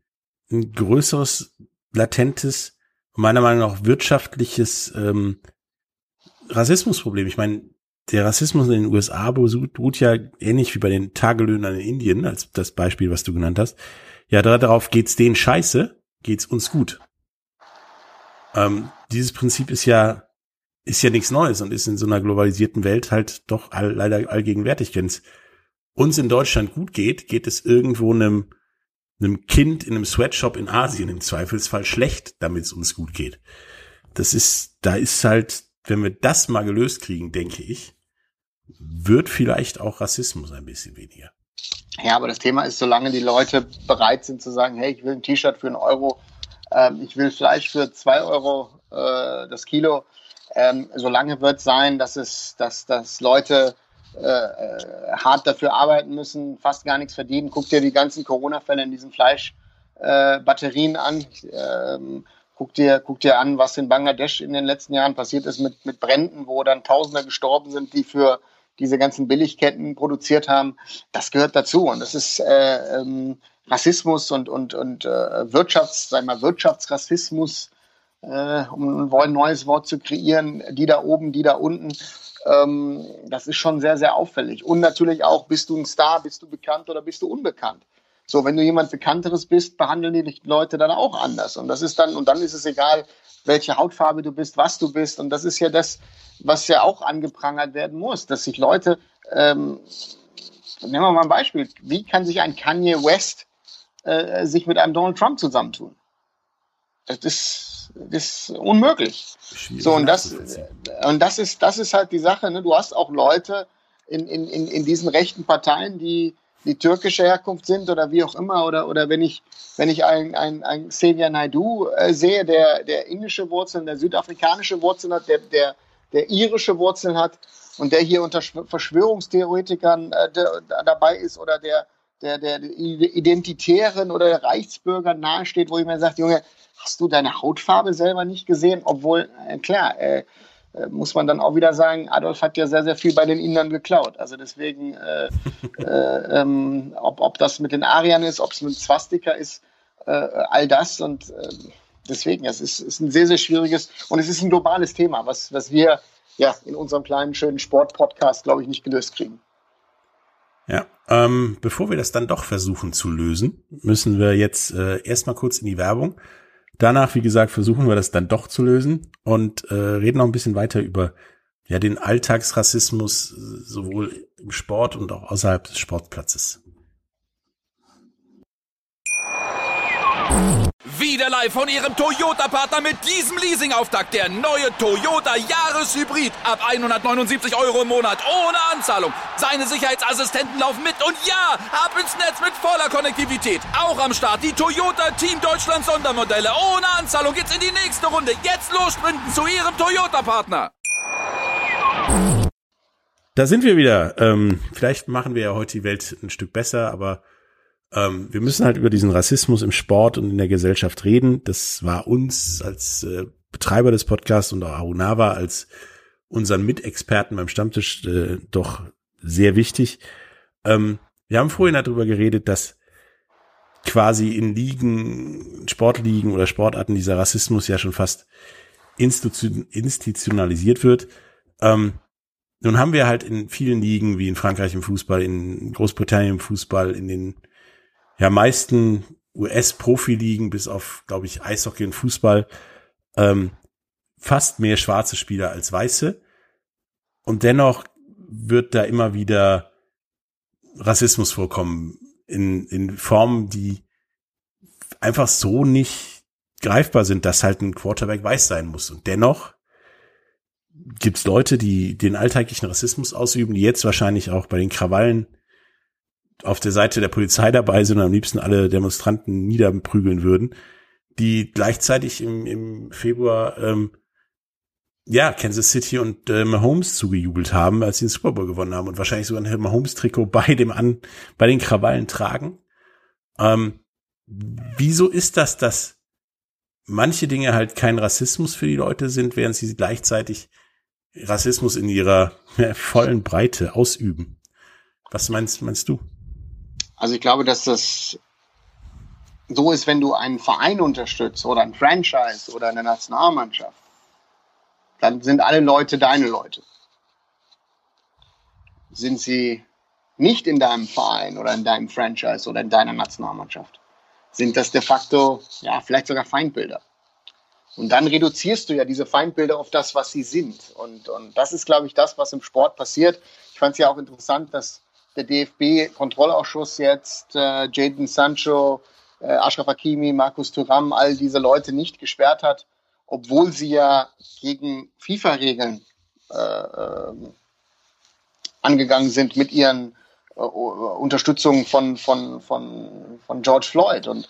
S1: ein größeres latentes meiner Meinung nach wirtschaftliches ähm, Rassismusproblem. Ich meine, der Rassismus in den USA beruht ja ähnlich wie bei den Tagelöhnern in Indien, als das Beispiel, was du genannt hast. Ja, darauf geht's denen scheiße, geht's uns gut. Ähm, dieses Prinzip ist ja ist ja nichts Neues und ist in so einer globalisierten Welt halt doch all, leider allgegenwärtig. Wenn es uns in Deutschland gut geht, geht es irgendwo einem einem Kind in einem Sweatshop in Asien im Zweifelsfall schlecht, damit es uns gut geht. Das ist, da ist halt, wenn wir das mal gelöst kriegen, denke ich, wird vielleicht auch Rassismus ein bisschen weniger.
S2: Ja, aber das Thema ist, solange die Leute bereit sind zu sagen, hey, ich will ein T-Shirt für einen Euro, ähm, ich will Fleisch für zwei Euro äh, das Kilo, ähm, solange wird sein, dass es, dass, dass Leute äh, äh, hart dafür arbeiten müssen, fast gar nichts verdienen. Guck dir die ganzen Corona-Fälle in diesen Fleischbatterien äh, an. Ähm, guck, dir, guck dir an, was in Bangladesch in den letzten Jahren passiert ist mit, mit Bränden, wo dann Tausende gestorben sind, die für diese ganzen Billigketten produziert haben. Das gehört dazu. Und das ist äh, ähm, Rassismus und, und, und äh, Wirtschafts, sagen wir Wirtschaftsrassismus, äh, um ein neues Wort zu kreieren, die da oben, die da unten. Ähm, das ist schon sehr, sehr auffällig. Und natürlich auch, bist du ein Star, bist du bekannt oder bist du unbekannt? So, wenn du jemand Bekannteres bist, behandeln die Leute dann auch anders. Und das ist dann, und dann ist es egal, welche Hautfarbe du bist, was du bist. Und das ist ja das, was ja auch angeprangert werden muss, dass sich Leute, ähm, nehmen wir mal ein Beispiel, wie kann sich ein Kanye West äh, sich mit einem Donald Trump zusammentun? Das ist, das ist unmöglich. so, und das, und das ist, das ist halt die Sache, ne? Du hast auch Leute in, in, in, in diesen rechten Parteien, die, die türkische Herkunft sind oder wie auch immer, oder, oder wenn ich, wenn ich einen, einen, einen Xavier Naidu äh, sehe, der, der indische Wurzeln, der südafrikanische Wurzeln hat, der, der, der irische Wurzeln hat und der hier unter Verschwörungstheoretikern äh, der, dabei ist oder der, der, der Identitären oder der Reichsbürger nahesteht, wo ich mir sage, Junge, hast du deine Hautfarbe selber nicht gesehen? Obwohl, äh, klar, äh, äh, muss man dann auch wieder sagen, Adolf hat ja sehr, sehr viel bei den Indern geklaut. Also deswegen, äh, äh, ähm, ob, ob das mit den Ariern ist, ob es mit Swastika ist, äh, all das und äh, deswegen, es ist, ist ein sehr, sehr schwieriges und es ist ein globales Thema, was, was wir ja in unserem kleinen, schönen Sport-Podcast, glaube ich, nicht gelöst kriegen.
S1: Ähm, bevor wir das dann doch versuchen zu lösen, müssen wir jetzt äh, erstmal kurz in die Werbung. Danach, wie gesagt, versuchen wir das dann doch zu lösen und äh, reden noch ein bisschen weiter über ja den Alltagsrassismus sowohl im Sport und auch außerhalb des Sportplatzes.
S3: Wieder live von Ihrem Toyota-Partner mit diesem Leasing-Auftakt. Der neue Toyota Jahreshybrid. Ab 179 Euro im Monat. Ohne Anzahlung. Seine Sicherheitsassistenten laufen mit. Und ja, ab ins Netz mit voller Konnektivität. Auch am Start die Toyota Team Deutschland Sondermodelle. Ohne Anzahlung geht's in die nächste Runde. Jetzt los sprinten zu Ihrem Toyota-Partner.
S1: Da sind wir wieder. Ähm, vielleicht machen wir ja heute die Welt ein Stück besser, aber ähm, wir müssen halt über diesen Rassismus im Sport und in der Gesellschaft reden. Das war uns als äh, Betreiber des Podcasts und auch Arunava als unseren Mitexperten beim Stammtisch äh, doch sehr wichtig. ähm, wir haben vorhin darüber geredet, dass quasi in Ligen, Sportligen oder Sportarten dieser Rassismus ja schon fast institutionalisiert wird. Ähm, nun haben wir halt in vielen Ligen, wie in Frankreich im Fußball, in Großbritannien im Fußball, in den ja meisten US-Profiligen, bis auf, glaube ich, Eishockey und Fußball, ähm, fast mehr schwarze Spieler als weiße. Und dennoch wird da immer wieder Rassismus vorkommen in, in Formen, die einfach so nicht greifbar sind, dass halt ein Quarterback weiß sein muss. Und dennoch gibt's Leute, die den alltäglichen Rassismus ausüben, die jetzt wahrscheinlich auch bei den Krawallen auf der Seite der Polizei dabei sind und am liebsten alle Demonstranten niederprügeln würden, die gleichzeitig im, im Februar ähm, ja, Kansas City und äh, Mahomes zugejubelt haben, als sie den Super Bowl gewonnen haben und wahrscheinlich sogar ein Mahomes-Trikot bei dem an, bei den Krawallen tragen. Ähm, wieso ist das, dass manche Dinge halt kein Rassismus für die Leute sind, während sie gleichzeitig Rassismus in ihrer ja, vollen Breite ausüben? Was meinst, meinst du?
S2: Also ich glaube, dass das so ist, wenn du einen Verein unterstützt oder ein Franchise oder eine Nationalmannschaft dann sind alle Leute deine Leute. Sind sie nicht in deinem Verein oder in deinem Franchise oder in deiner Nationalmannschaft, sind das de facto, ja, vielleicht sogar Feindbilder. Und dann reduzierst du ja diese Feindbilder auf das, was sie sind. Und, und das ist, glaube ich, das, was im Sport passiert. Ich fand es ja auch interessant, dass der DFB-Kontrollausschuss jetzt äh, Jaden Sancho, äh, Ashraf Hakimi, Markus Thuram, all diese Leute nicht gesperrt hat, obwohl sie ja gegen FIFA-Regeln äh, äh, angegangen sind mit ihren äh, Unterstützungen von, von, von, von George Floyd. Und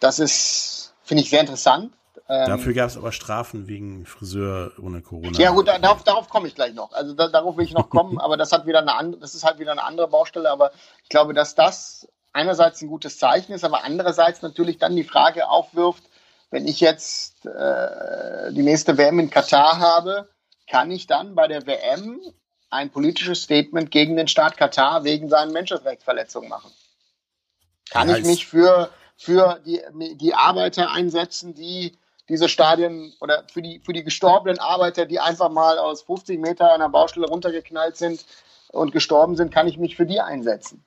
S2: das ist, finde ich, sehr interessant.
S1: Ähm, Dafür gab es aber Strafen wegen Friseur ohne Corona.
S2: Ja gut, darauf, darauf komme ich gleich noch. Also da, darauf will ich noch kommen, aber das hat wieder eine andere, das ist halt wieder eine andere Baustelle. Aber ich glaube, dass das einerseits ein gutes Zeichen ist, aber andererseits natürlich dann die Frage aufwirft, wenn ich jetzt äh, die nächste WM in Katar habe, kann ich dann bei der WM ein politisches Statement gegen den Staat Katar wegen seinen Menschenrechtsverletzungen machen? Kann ja, ich mich für, für die, die Arbeiter einsetzen, die diese Stadien oder für die, für die gestorbenen Arbeiter, die einfach mal aus 50 Meter einer Baustelle runtergeknallt sind und gestorben sind, kann ich mich für die einsetzen.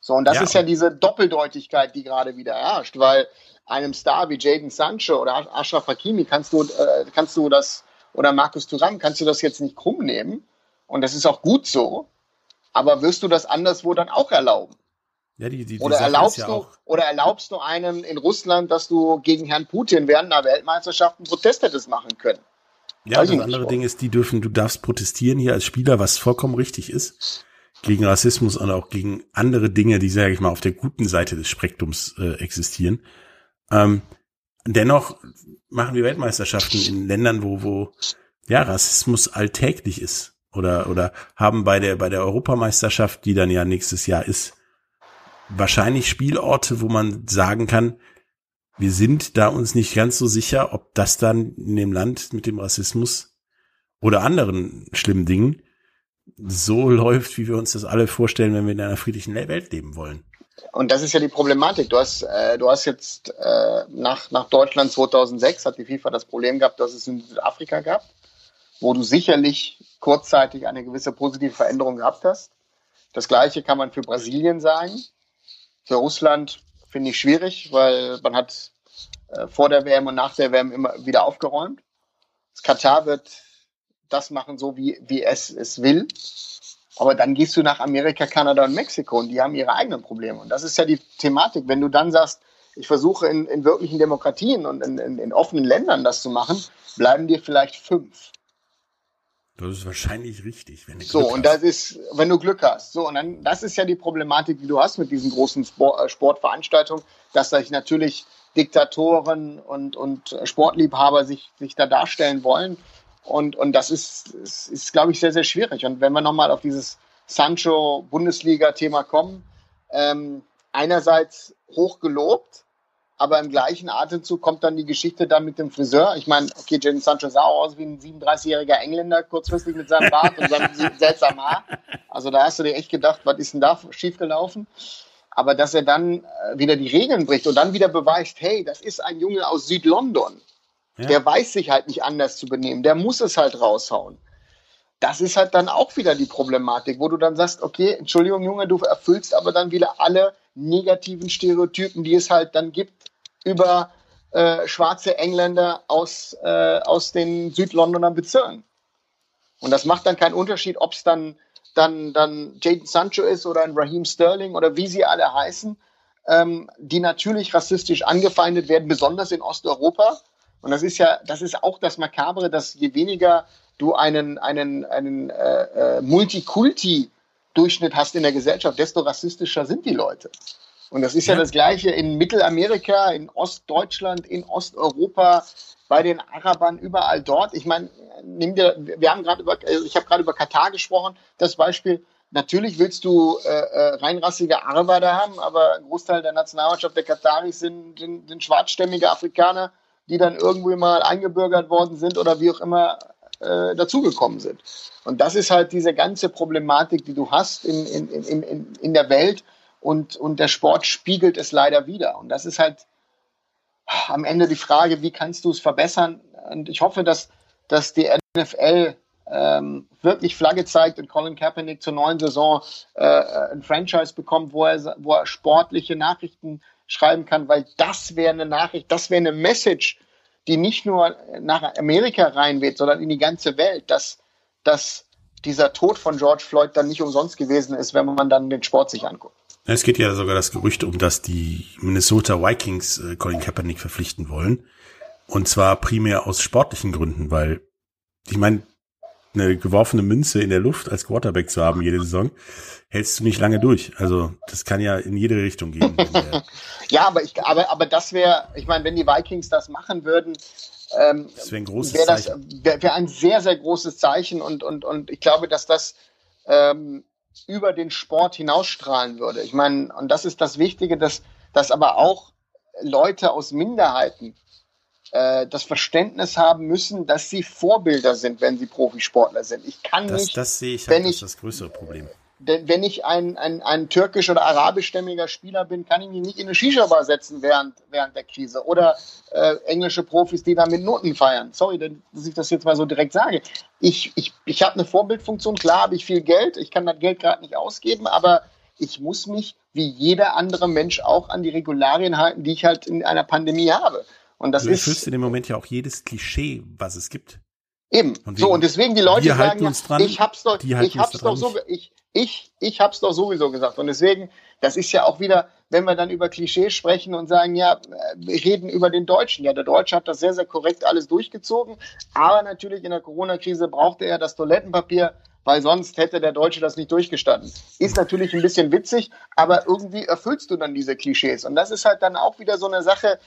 S2: So, und das ja. ist ja diese Doppeldeutigkeit, die gerade wieder herrscht, weil einem Star wie Jaden Sancho oder Ashraf Hakimi kannst du, äh, kannst du das, oder Markus Thuram, kannst du das jetzt nicht krumm nehmen. Und das ist auch gut so. Aber wirst du das anderswo dann auch erlauben? Ja, die, die, die oder, erlaubst ja du, oder erlaubst du einem in Russland, dass du gegen Herrn Putin während einer Weltmeisterschaft einen Protest hättest machen können?
S1: Ja, Weiß das andere Ding ist, die dürfen, du darfst protestieren hier als Spieler, was vollkommen richtig ist, gegen Rassismus und auch gegen andere Dinge, die, sage ich mal, auf der guten Seite des Spektrums äh, existieren. Ähm, dennoch machen wir Weltmeisterschaften in Ländern, wo, wo ja, Rassismus alltäglich ist. Oder, oder haben bei der, bei der Europameisterschaft, die dann ja nächstes Jahr ist, wahrscheinlich Spielorte, wo man sagen kann, wir sind da uns nicht ganz so sicher, ob das dann in dem Land mit dem Rassismus oder anderen schlimmen Dingen so läuft, wie wir uns das alle vorstellen, wenn wir in einer friedlichen Welt leben wollen.
S2: Und das ist ja die Problematik. Du hast, äh, du hast jetzt äh, nach, nach Deutschland 2006 hat die FIFA das Problem gehabt, dass es in Südafrika gab, wo du sicherlich kurzzeitig eine gewisse positive Veränderung gehabt hast. Das Gleiche kann man für Brasilien sagen. Für Russland finde ich schwierig, weil man hat äh, vor der WM und nach der WM immer wieder aufgeräumt. Katar wird das machen, so wie, wie es es will. Aber dann gehst du nach Amerika, Kanada und Mexiko und die haben ihre eigenen Probleme. Und das ist ja die Thematik. Wenn du dann sagst, ich versuche in, in wirklichen Demokratien und in, in, in offenen Ländern das zu machen, bleiben dir vielleicht fünf.
S1: Das ist wahrscheinlich richtig,
S2: wenn du Glück So, und das ist, wenn du Glück hast. So, und dann, das ist ja die Problematik, die du hast mit diesen großen Sport, äh, Sportveranstaltungen, dass sich natürlich Diktatoren und, und Sportliebhaber sich, sich da darstellen wollen und, und das ist, ist, ist glaube ich, sehr, sehr schwierig. Und wenn wir nochmal auf dieses Sancho-Bundesliga-Thema kommen, ähm, einerseits hoch gelobt, aber im gleichen Atemzug kommt dann die Geschichte dann mit dem Friseur. Ich meine, okay, Jadon Sancho sah auch aus wie ein 37-jähriger Engländer, kurzfristig mit seinem Bart und seinem seltsamen Haar. Also da hast du dir echt gedacht, was ist denn da schiefgelaufen? Aber dass er dann äh, wieder die Regeln bricht und dann wieder beweist, hey, das ist ein Junge aus Südlondon. Ja. Der weiß sich halt nicht anders zu benehmen. Der muss es halt raushauen. Das ist halt dann auch wieder die Problematik, wo du dann sagst, okay, Entschuldigung, Junge, du erfüllst aber dann wieder alle negativen Stereotypen, die es halt dann gibt über äh, schwarze Engländer aus, äh, aus den Südlondoner Bezirken. Und das macht dann keinen Unterschied, ob es dann, dann, dann Jaden Sancho ist oder ein Raheem Sterling oder wie sie alle heißen, ähm, die natürlich rassistisch angefeindet werden, besonders in Osteuropa. Und das ist ja, das ist auch das Makabre, dass je weniger du einen, einen, einen äh, äh, Multikulti-Durchschnitt hast in der Gesellschaft, desto rassistischer sind die Leute. Und das ist ja, ja das Gleiche in Mittelamerika, in Ostdeutschland, in Osteuropa, bei den Arabern, überall dort. Ich meine, nimm dir, wir haben gerade über, also ich habe gerade über Katar gesprochen, das Beispiel. Natürlich willst du äh, äh, reinrassige Araber da haben, aber ein Großteil der Nationalmannschaft der Kataris sind, sind, sind schwarzstämmige Afrikaner, die dann irgendwo mal eingebürgert worden sind oder wie auch immer äh, dazugekommen sind. Und das ist halt diese ganze Problematik, die du hast in, in, in, in, in der Welt und, und der Sport spiegelt es leider wieder. Und das ist halt am Ende die Frage, wie kannst du es verbessern? Und ich hoffe, dass, dass die NFL ähm, wirklich Flagge zeigt und Colin Kaepernick zur neuen Saison äh, ein Franchise bekommt, wo er, wo er sportliche Nachrichten schreiben kann, weil das wäre eine Nachricht, das wäre eine Message, die nicht nur nach Amerika reinweht, sondern in die ganze Welt, dass, dass dieser Tod von George Floyd dann nicht umsonst gewesen ist, wenn man dann den Sport sich anguckt.
S1: Es geht ja sogar das Gerücht um, dass die Minnesota Vikings äh, Colin Kaepernick verpflichten wollen. Und zwar primär aus sportlichen Gründen, weil ich meine, eine geworfene Münze in der Luft als Quarterback zu haben jede Saison, hältst du nicht lange durch. Also das kann ja in jede Richtung gehen.
S2: ja, aber ich, aber, aber das wäre, ich meine, wenn die Vikings das machen würden, ähm,
S1: wäre ein großes
S2: wär
S1: das.
S2: Wäre wär ein sehr, sehr großes Zeichen und, und, und ich glaube, dass das ähm, über den Sport hinausstrahlen würde. Ich meine, und das ist das Wichtige, dass, dass aber auch Leute aus Minderheiten äh, das Verständnis haben müssen, dass sie Vorbilder sind, wenn sie Profisportler sind. Ich kann
S1: das,
S2: nicht,
S1: das sehe ich, halt, wenn ich, das größere Problem
S2: denn wenn ich ein, ein, ein türkisch oder arabischstämmiger Spieler bin, kann ich mich nicht in eine Shisha-Bar setzen während, während der Krise. Oder äh, englische Profis, die da mit Noten feiern. Sorry, dass ich das jetzt mal so direkt sage. Ich, ich, ich habe eine Vorbildfunktion, klar habe ich viel Geld, ich kann das Geld gerade nicht ausgeben, aber ich muss mich wie jeder andere Mensch auch an die Regularien halten, die ich halt in einer Pandemie habe. Und das
S1: du
S2: ist.
S1: in dem Moment ja auch jedes Klischee, was es gibt.
S2: Eben. so, und deswegen die Leute sagen, ja,
S1: dran,
S2: ich hab's doch, ich hab's doch so, ich, ich, ich hab's doch sowieso gesagt. Und deswegen, das ist ja auch wieder, wenn wir dann über Klischees sprechen und sagen, ja, wir reden über den Deutschen. Ja, der Deutsche hat das sehr, sehr korrekt alles durchgezogen. Aber natürlich in der Corona-Krise brauchte er das Toilettenpapier, weil sonst hätte der Deutsche das nicht durchgestanden. Ist natürlich ein bisschen witzig, aber irgendwie erfüllst du dann diese Klischees. Und das ist halt dann auch wieder so eine Sache,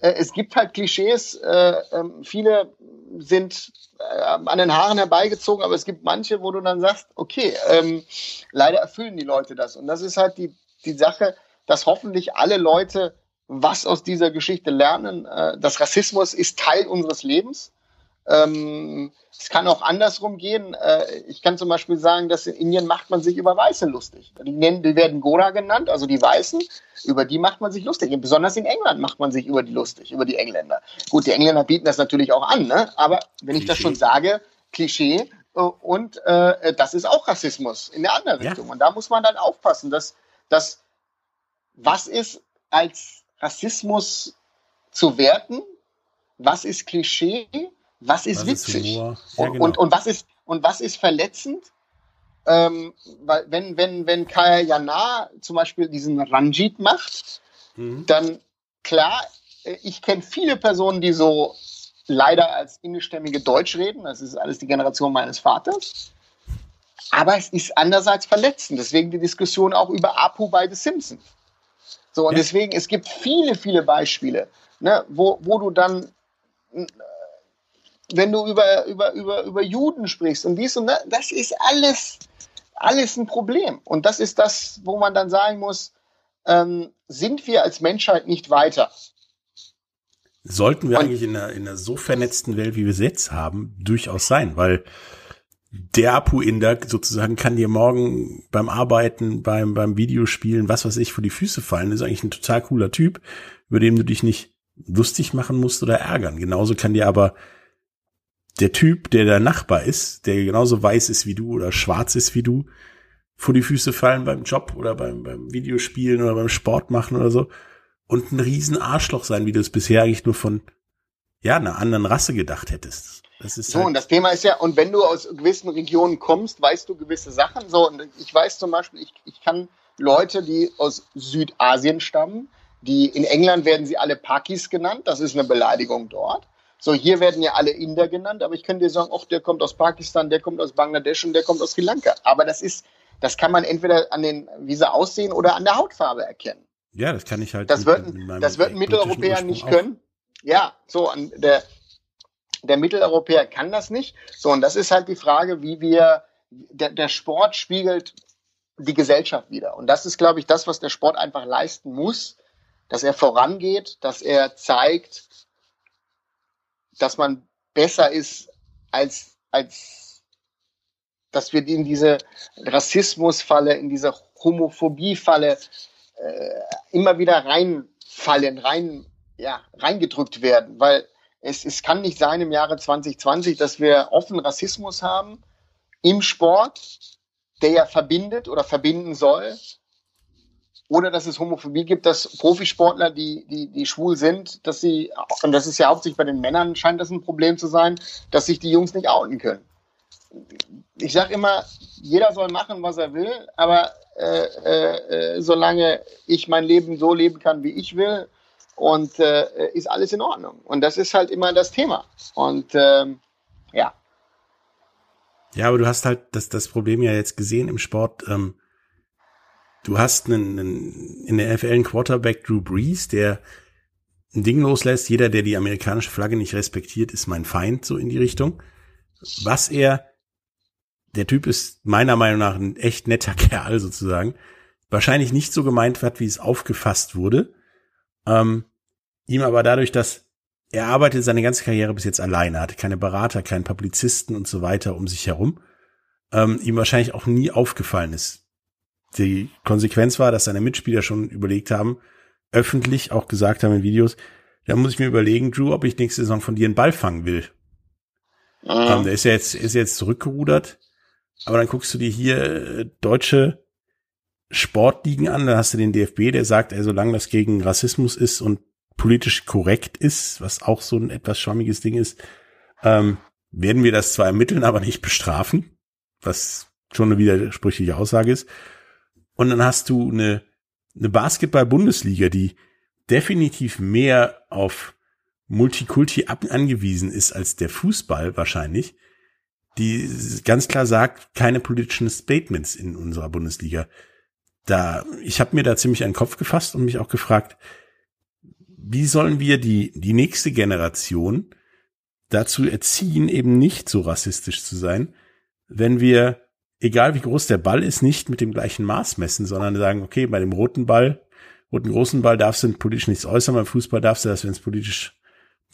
S2: äh, es gibt halt Klischees. Äh, ähm, viele sind äh, an den Haaren herbeigezogen, aber es gibt manche, wo du dann sagst, okay, ähm, leider erfüllen die Leute das. Und das ist halt die, die Sache, dass hoffentlich alle Leute was aus dieser Geschichte lernen. Äh, das Rassismus ist Teil unseres Lebens. Ähm, es kann auch andersrum gehen. Äh, ich kann zum Beispiel sagen, dass in Indien macht man sich über Weiße lustig. Die, nennen, die werden Gora genannt, also die Weißen. Über die macht man sich lustig. Besonders in England macht man sich über die lustig, über die Engländer. Gut, die Engländer bieten das natürlich auch an, ne? aber wenn ich das schon sage, Klischee, äh, und äh, das ist auch Rassismus in der anderen ja. Richtung. Und da muss man dann aufpassen, dass, dass was ist als Rassismus zu werten, was ist Klischee was ist was witzig ist ja, genau. und, und, was ist, und was ist verletzend. Ähm, weil wenn, wenn, wenn Kaya Jana zum Beispiel diesen Ranjit macht, mhm. dann klar, äh, ich kenne viele Personen, die so leider als indischstämmige Deutsch reden. Das ist alles die Generation meines Vaters. Aber es ist andererseits verletzend. Deswegen die Diskussion auch über Apu bei The Simpsons. So, und ja. deswegen, es gibt viele, viele Beispiele, ne, wo, wo du dann wenn du über, über, über, über Juden sprichst und dies und das, das ist alles, alles ein Problem. Und das ist das, wo man dann sagen muss, ähm, sind wir als Menschheit nicht weiter?
S1: sollten wir und eigentlich in einer, in einer so vernetzten Welt, wie wir es jetzt haben, durchaus sein, weil der Apu-Inder sozusagen kann dir morgen beim Arbeiten, beim, beim Videospielen, was weiß ich, vor die Füße fallen. Das ist eigentlich ein total cooler Typ, über den du dich nicht lustig machen musst oder ärgern. Genauso kann dir aber der Typ, der der Nachbar ist, der genauso weiß ist wie du oder schwarz ist wie du, vor die Füße fallen beim Job oder beim, beim Videospielen oder beim Sport machen oder so und ein riesen Arschloch sein, wie du es bisher eigentlich nur von ja, einer anderen Rasse gedacht hättest.
S2: Das ist so, halt und das Thema ist ja, und wenn du aus gewissen Regionen kommst, weißt du gewisse Sachen. So, und ich weiß zum Beispiel, ich, ich kann Leute, die aus Südasien stammen, die in England werden sie alle Pakis genannt, das ist eine Beleidigung dort. So, hier werden ja alle Inder genannt, aber ich könnte dir sagen, ach, der kommt aus Pakistan, der kommt aus Bangladesch und der kommt aus Sri Lanka. Aber das ist, das kann man entweder an den, wie sie aussehen oder an der Hautfarbe erkennen.
S1: Ja, das kann ich halt.
S2: Das wird, das wird ein Mitteleuropäer nicht können. Ja, so, der, der Mitteleuropäer kann das nicht. So, und das ist halt die Frage, wie wir, der, der Sport spiegelt die Gesellschaft wieder. Und das ist, glaube ich, das, was der Sport einfach leisten muss, dass er vorangeht, dass er zeigt, dass man besser ist als, als, dass wir in diese Rassismusfalle, in diese Homophobiefalle äh, immer wieder reinfallen, rein, ja, reingedrückt werden, weil es, es kann nicht sein im Jahre 2020, dass wir offen Rassismus haben im Sport, der ja verbindet oder verbinden soll, oder dass es Homophobie gibt, dass Profisportler, die, die, die schwul sind, dass sie, und das ist ja hauptsächlich bei den Männern, scheint das ein Problem zu sein, dass sich die Jungs nicht outen können. Ich sage immer, jeder soll machen, was er will, aber äh, äh, äh, solange ich mein Leben so leben kann, wie ich will, und äh, ist alles in Ordnung. Und das ist halt immer das Thema. Und ähm, ja.
S1: Ja, aber du hast halt das, das Problem ja jetzt gesehen im Sport, ähm, du hast einen, einen, in der NFL einen Quarterback Drew Brees, der ein Ding loslässt, jeder, der die amerikanische Flagge nicht respektiert, ist mein Feind, so in die Richtung. Was er, der Typ ist meiner Meinung nach ein echt netter Kerl sozusagen, wahrscheinlich nicht so gemeint hat, wie es aufgefasst wurde. Ähm, ihm aber dadurch, dass er arbeitet seine ganze Karriere bis jetzt alleine, hatte keine Berater, keinen Publizisten und so weiter um sich herum, ähm, ihm wahrscheinlich auch nie aufgefallen ist, die Konsequenz war, dass seine Mitspieler schon überlegt haben, öffentlich auch gesagt haben in Videos, da muss ich mir überlegen, Drew, ob ich nächste Saison von dir einen Ball fangen will. Mhm. Ähm, der ist ja jetzt, ist jetzt zurückgerudert. Aber dann guckst du dir hier äh, deutsche Sportligen an, dann hast du den DFB, der sagt, ey, solange das gegen Rassismus ist und politisch korrekt ist, was auch so ein etwas schwammiges Ding ist, ähm, werden wir das zwar ermitteln, aber nicht bestrafen, was schon eine widersprüchliche Aussage ist. Und dann hast du eine, eine Basketball-Bundesliga, die definitiv mehr auf Multikulti angewiesen ist als der Fußball wahrscheinlich, die ganz klar sagt, keine politischen Statements in unserer Bundesliga. Da, ich habe mir da ziemlich einen Kopf gefasst und mich auch gefragt, wie sollen wir die, die nächste Generation dazu erziehen, eben nicht so rassistisch zu sein, wenn wir egal wie groß der Ball ist, nicht mit dem gleichen Maß messen, sondern sagen, okay, bei dem roten Ball, roten großen Ball darfst du politisch nichts äußern, beim Fußball darfst du das, wenn es politisch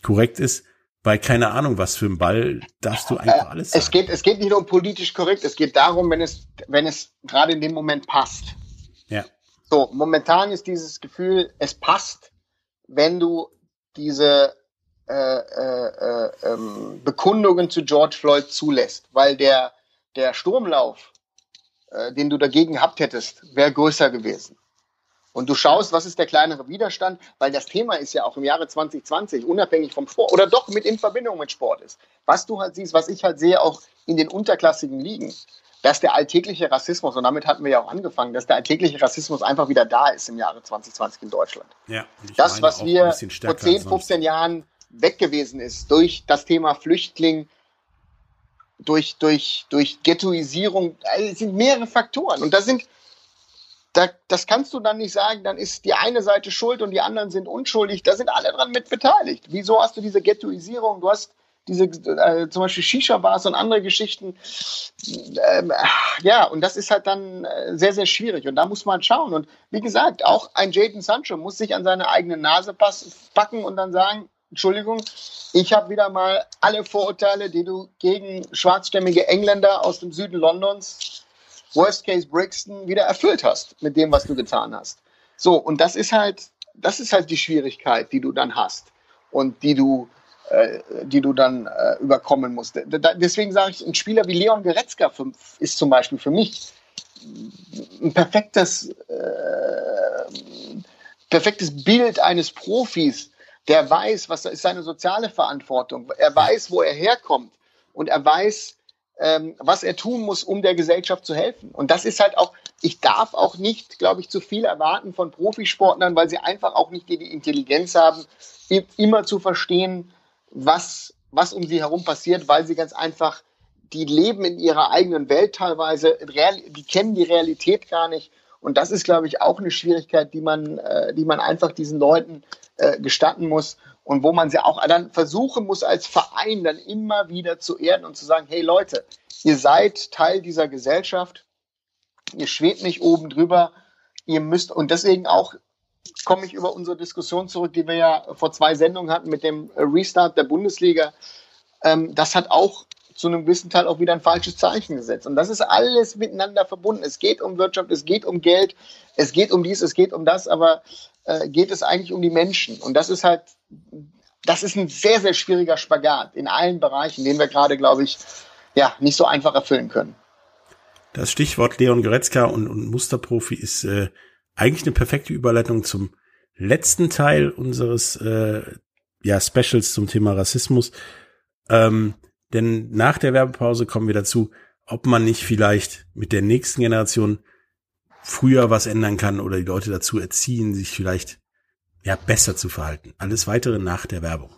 S1: korrekt ist. Bei keine Ahnung, was für ein Ball darfst du einfach alles
S2: sagen. Es geht, es geht nicht nur um politisch korrekt, es geht darum, wenn es, wenn es gerade in dem Moment passt.
S1: Ja.
S2: So, momentan ist dieses Gefühl, es passt, wenn du diese äh, äh, äh, ähm, Bekundungen zu George Floyd zulässt, weil der der Sturmlauf, äh, den du dagegen gehabt hättest, wäre größer gewesen. Und du schaust, was ist der kleinere Widerstand, weil das Thema ist ja auch im Jahre 2020 unabhängig vom Sport oder doch mit in Verbindung mit Sport ist. Was du halt siehst, was ich halt sehe, auch in den unterklassigen Ligen, dass der alltägliche Rassismus, und damit hatten wir ja auch angefangen, dass der alltägliche Rassismus einfach wieder da ist im Jahre 2020 in Deutschland.
S1: Ja,
S2: das, was wir vor 10, 15 Jahren weg gewesen ist durch das Thema Flüchtling, durch, durch, durch Ghettoisierung, also es sind mehrere Faktoren. Und da sind, da, das kannst du dann nicht sagen, dann ist die eine Seite schuld und die anderen sind unschuldig. Da sind alle dran mit beteiligt. Wieso hast du diese Ghettoisierung? Du hast diese äh, zum Beispiel Shisha-Bars und andere Geschichten. Ähm, ja, und das ist halt dann äh, sehr, sehr schwierig. Und da muss man schauen. Und wie gesagt, auch ein Jaden Sancho muss sich an seine eigene Nase packen und dann sagen, Entschuldigung, ich habe wieder mal alle Vorurteile, die du gegen schwarzstämmige Engländer aus dem Süden Londons, Worst Case Brixton, wieder erfüllt hast mit dem, was du getan hast. So, und das ist halt, das ist halt die Schwierigkeit, die du dann hast und die du, äh, die du dann äh, überkommen musst. Da, deswegen sage ich, ein Spieler wie Leon Goretzka ist zum Beispiel für mich ein perfektes, äh, perfektes Bild eines Profis, der weiß, was ist seine soziale Verantwortung. Er weiß, wo er herkommt und er weiß, ähm, was er tun muss, um der Gesellschaft zu helfen. Und das ist halt auch, ich darf auch nicht, glaube ich, zu viel erwarten von Profisportlern, weil sie einfach auch nicht die Intelligenz haben, immer zu verstehen, was, was um sie herum passiert, weil sie ganz einfach, die leben in ihrer eigenen Welt teilweise, die kennen die Realität gar nicht. Und das ist, glaube ich, auch eine Schwierigkeit, die man, äh, die man einfach diesen Leuten äh, gestatten muss und wo man sie auch dann versuchen muss, als Verein dann immer wieder zu erden und zu sagen, hey Leute, ihr seid Teil dieser Gesellschaft, ihr schwebt nicht oben drüber, ihr müsst, und deswegen auch komme ich über unsere Diskussion zurück, die wir ja vor zwei Sendungen hatten mit dem Restart der Bundesliga. Ähm, das hat auch zu einem gewissen Teil auch wieder ein falsches Zeichen gesetzt. Und das ist alles miteinander verbunden. Es geht um Wirtschaft, es geht um Geld, es geht um dies, es geht um das, aber äh, geht es eigentlich um die Menschen. Und das ist halt, das ist ein sehr, sehr schwieriger Spagat in allen Bereichen, den wir gerade, glaube ich, ja, nicht so einfach erfüllen können.
S1: Das Stichwort Leon Goretzka und, und Musterprofi ist äh, eigentlich eine perfekte Überleitung zum letzten Teil unseres äh, ja, Specials zum Thema Rassismus. Ähm, denn nach der Werbepause kommen wir dazu, ob man nicht vielleicht mit der nächsten Generation früher was ändern kann oder die Leute dazu erziehen, sich vielleicht ja besser zu verhalten. Alles weitere nach der Werbung.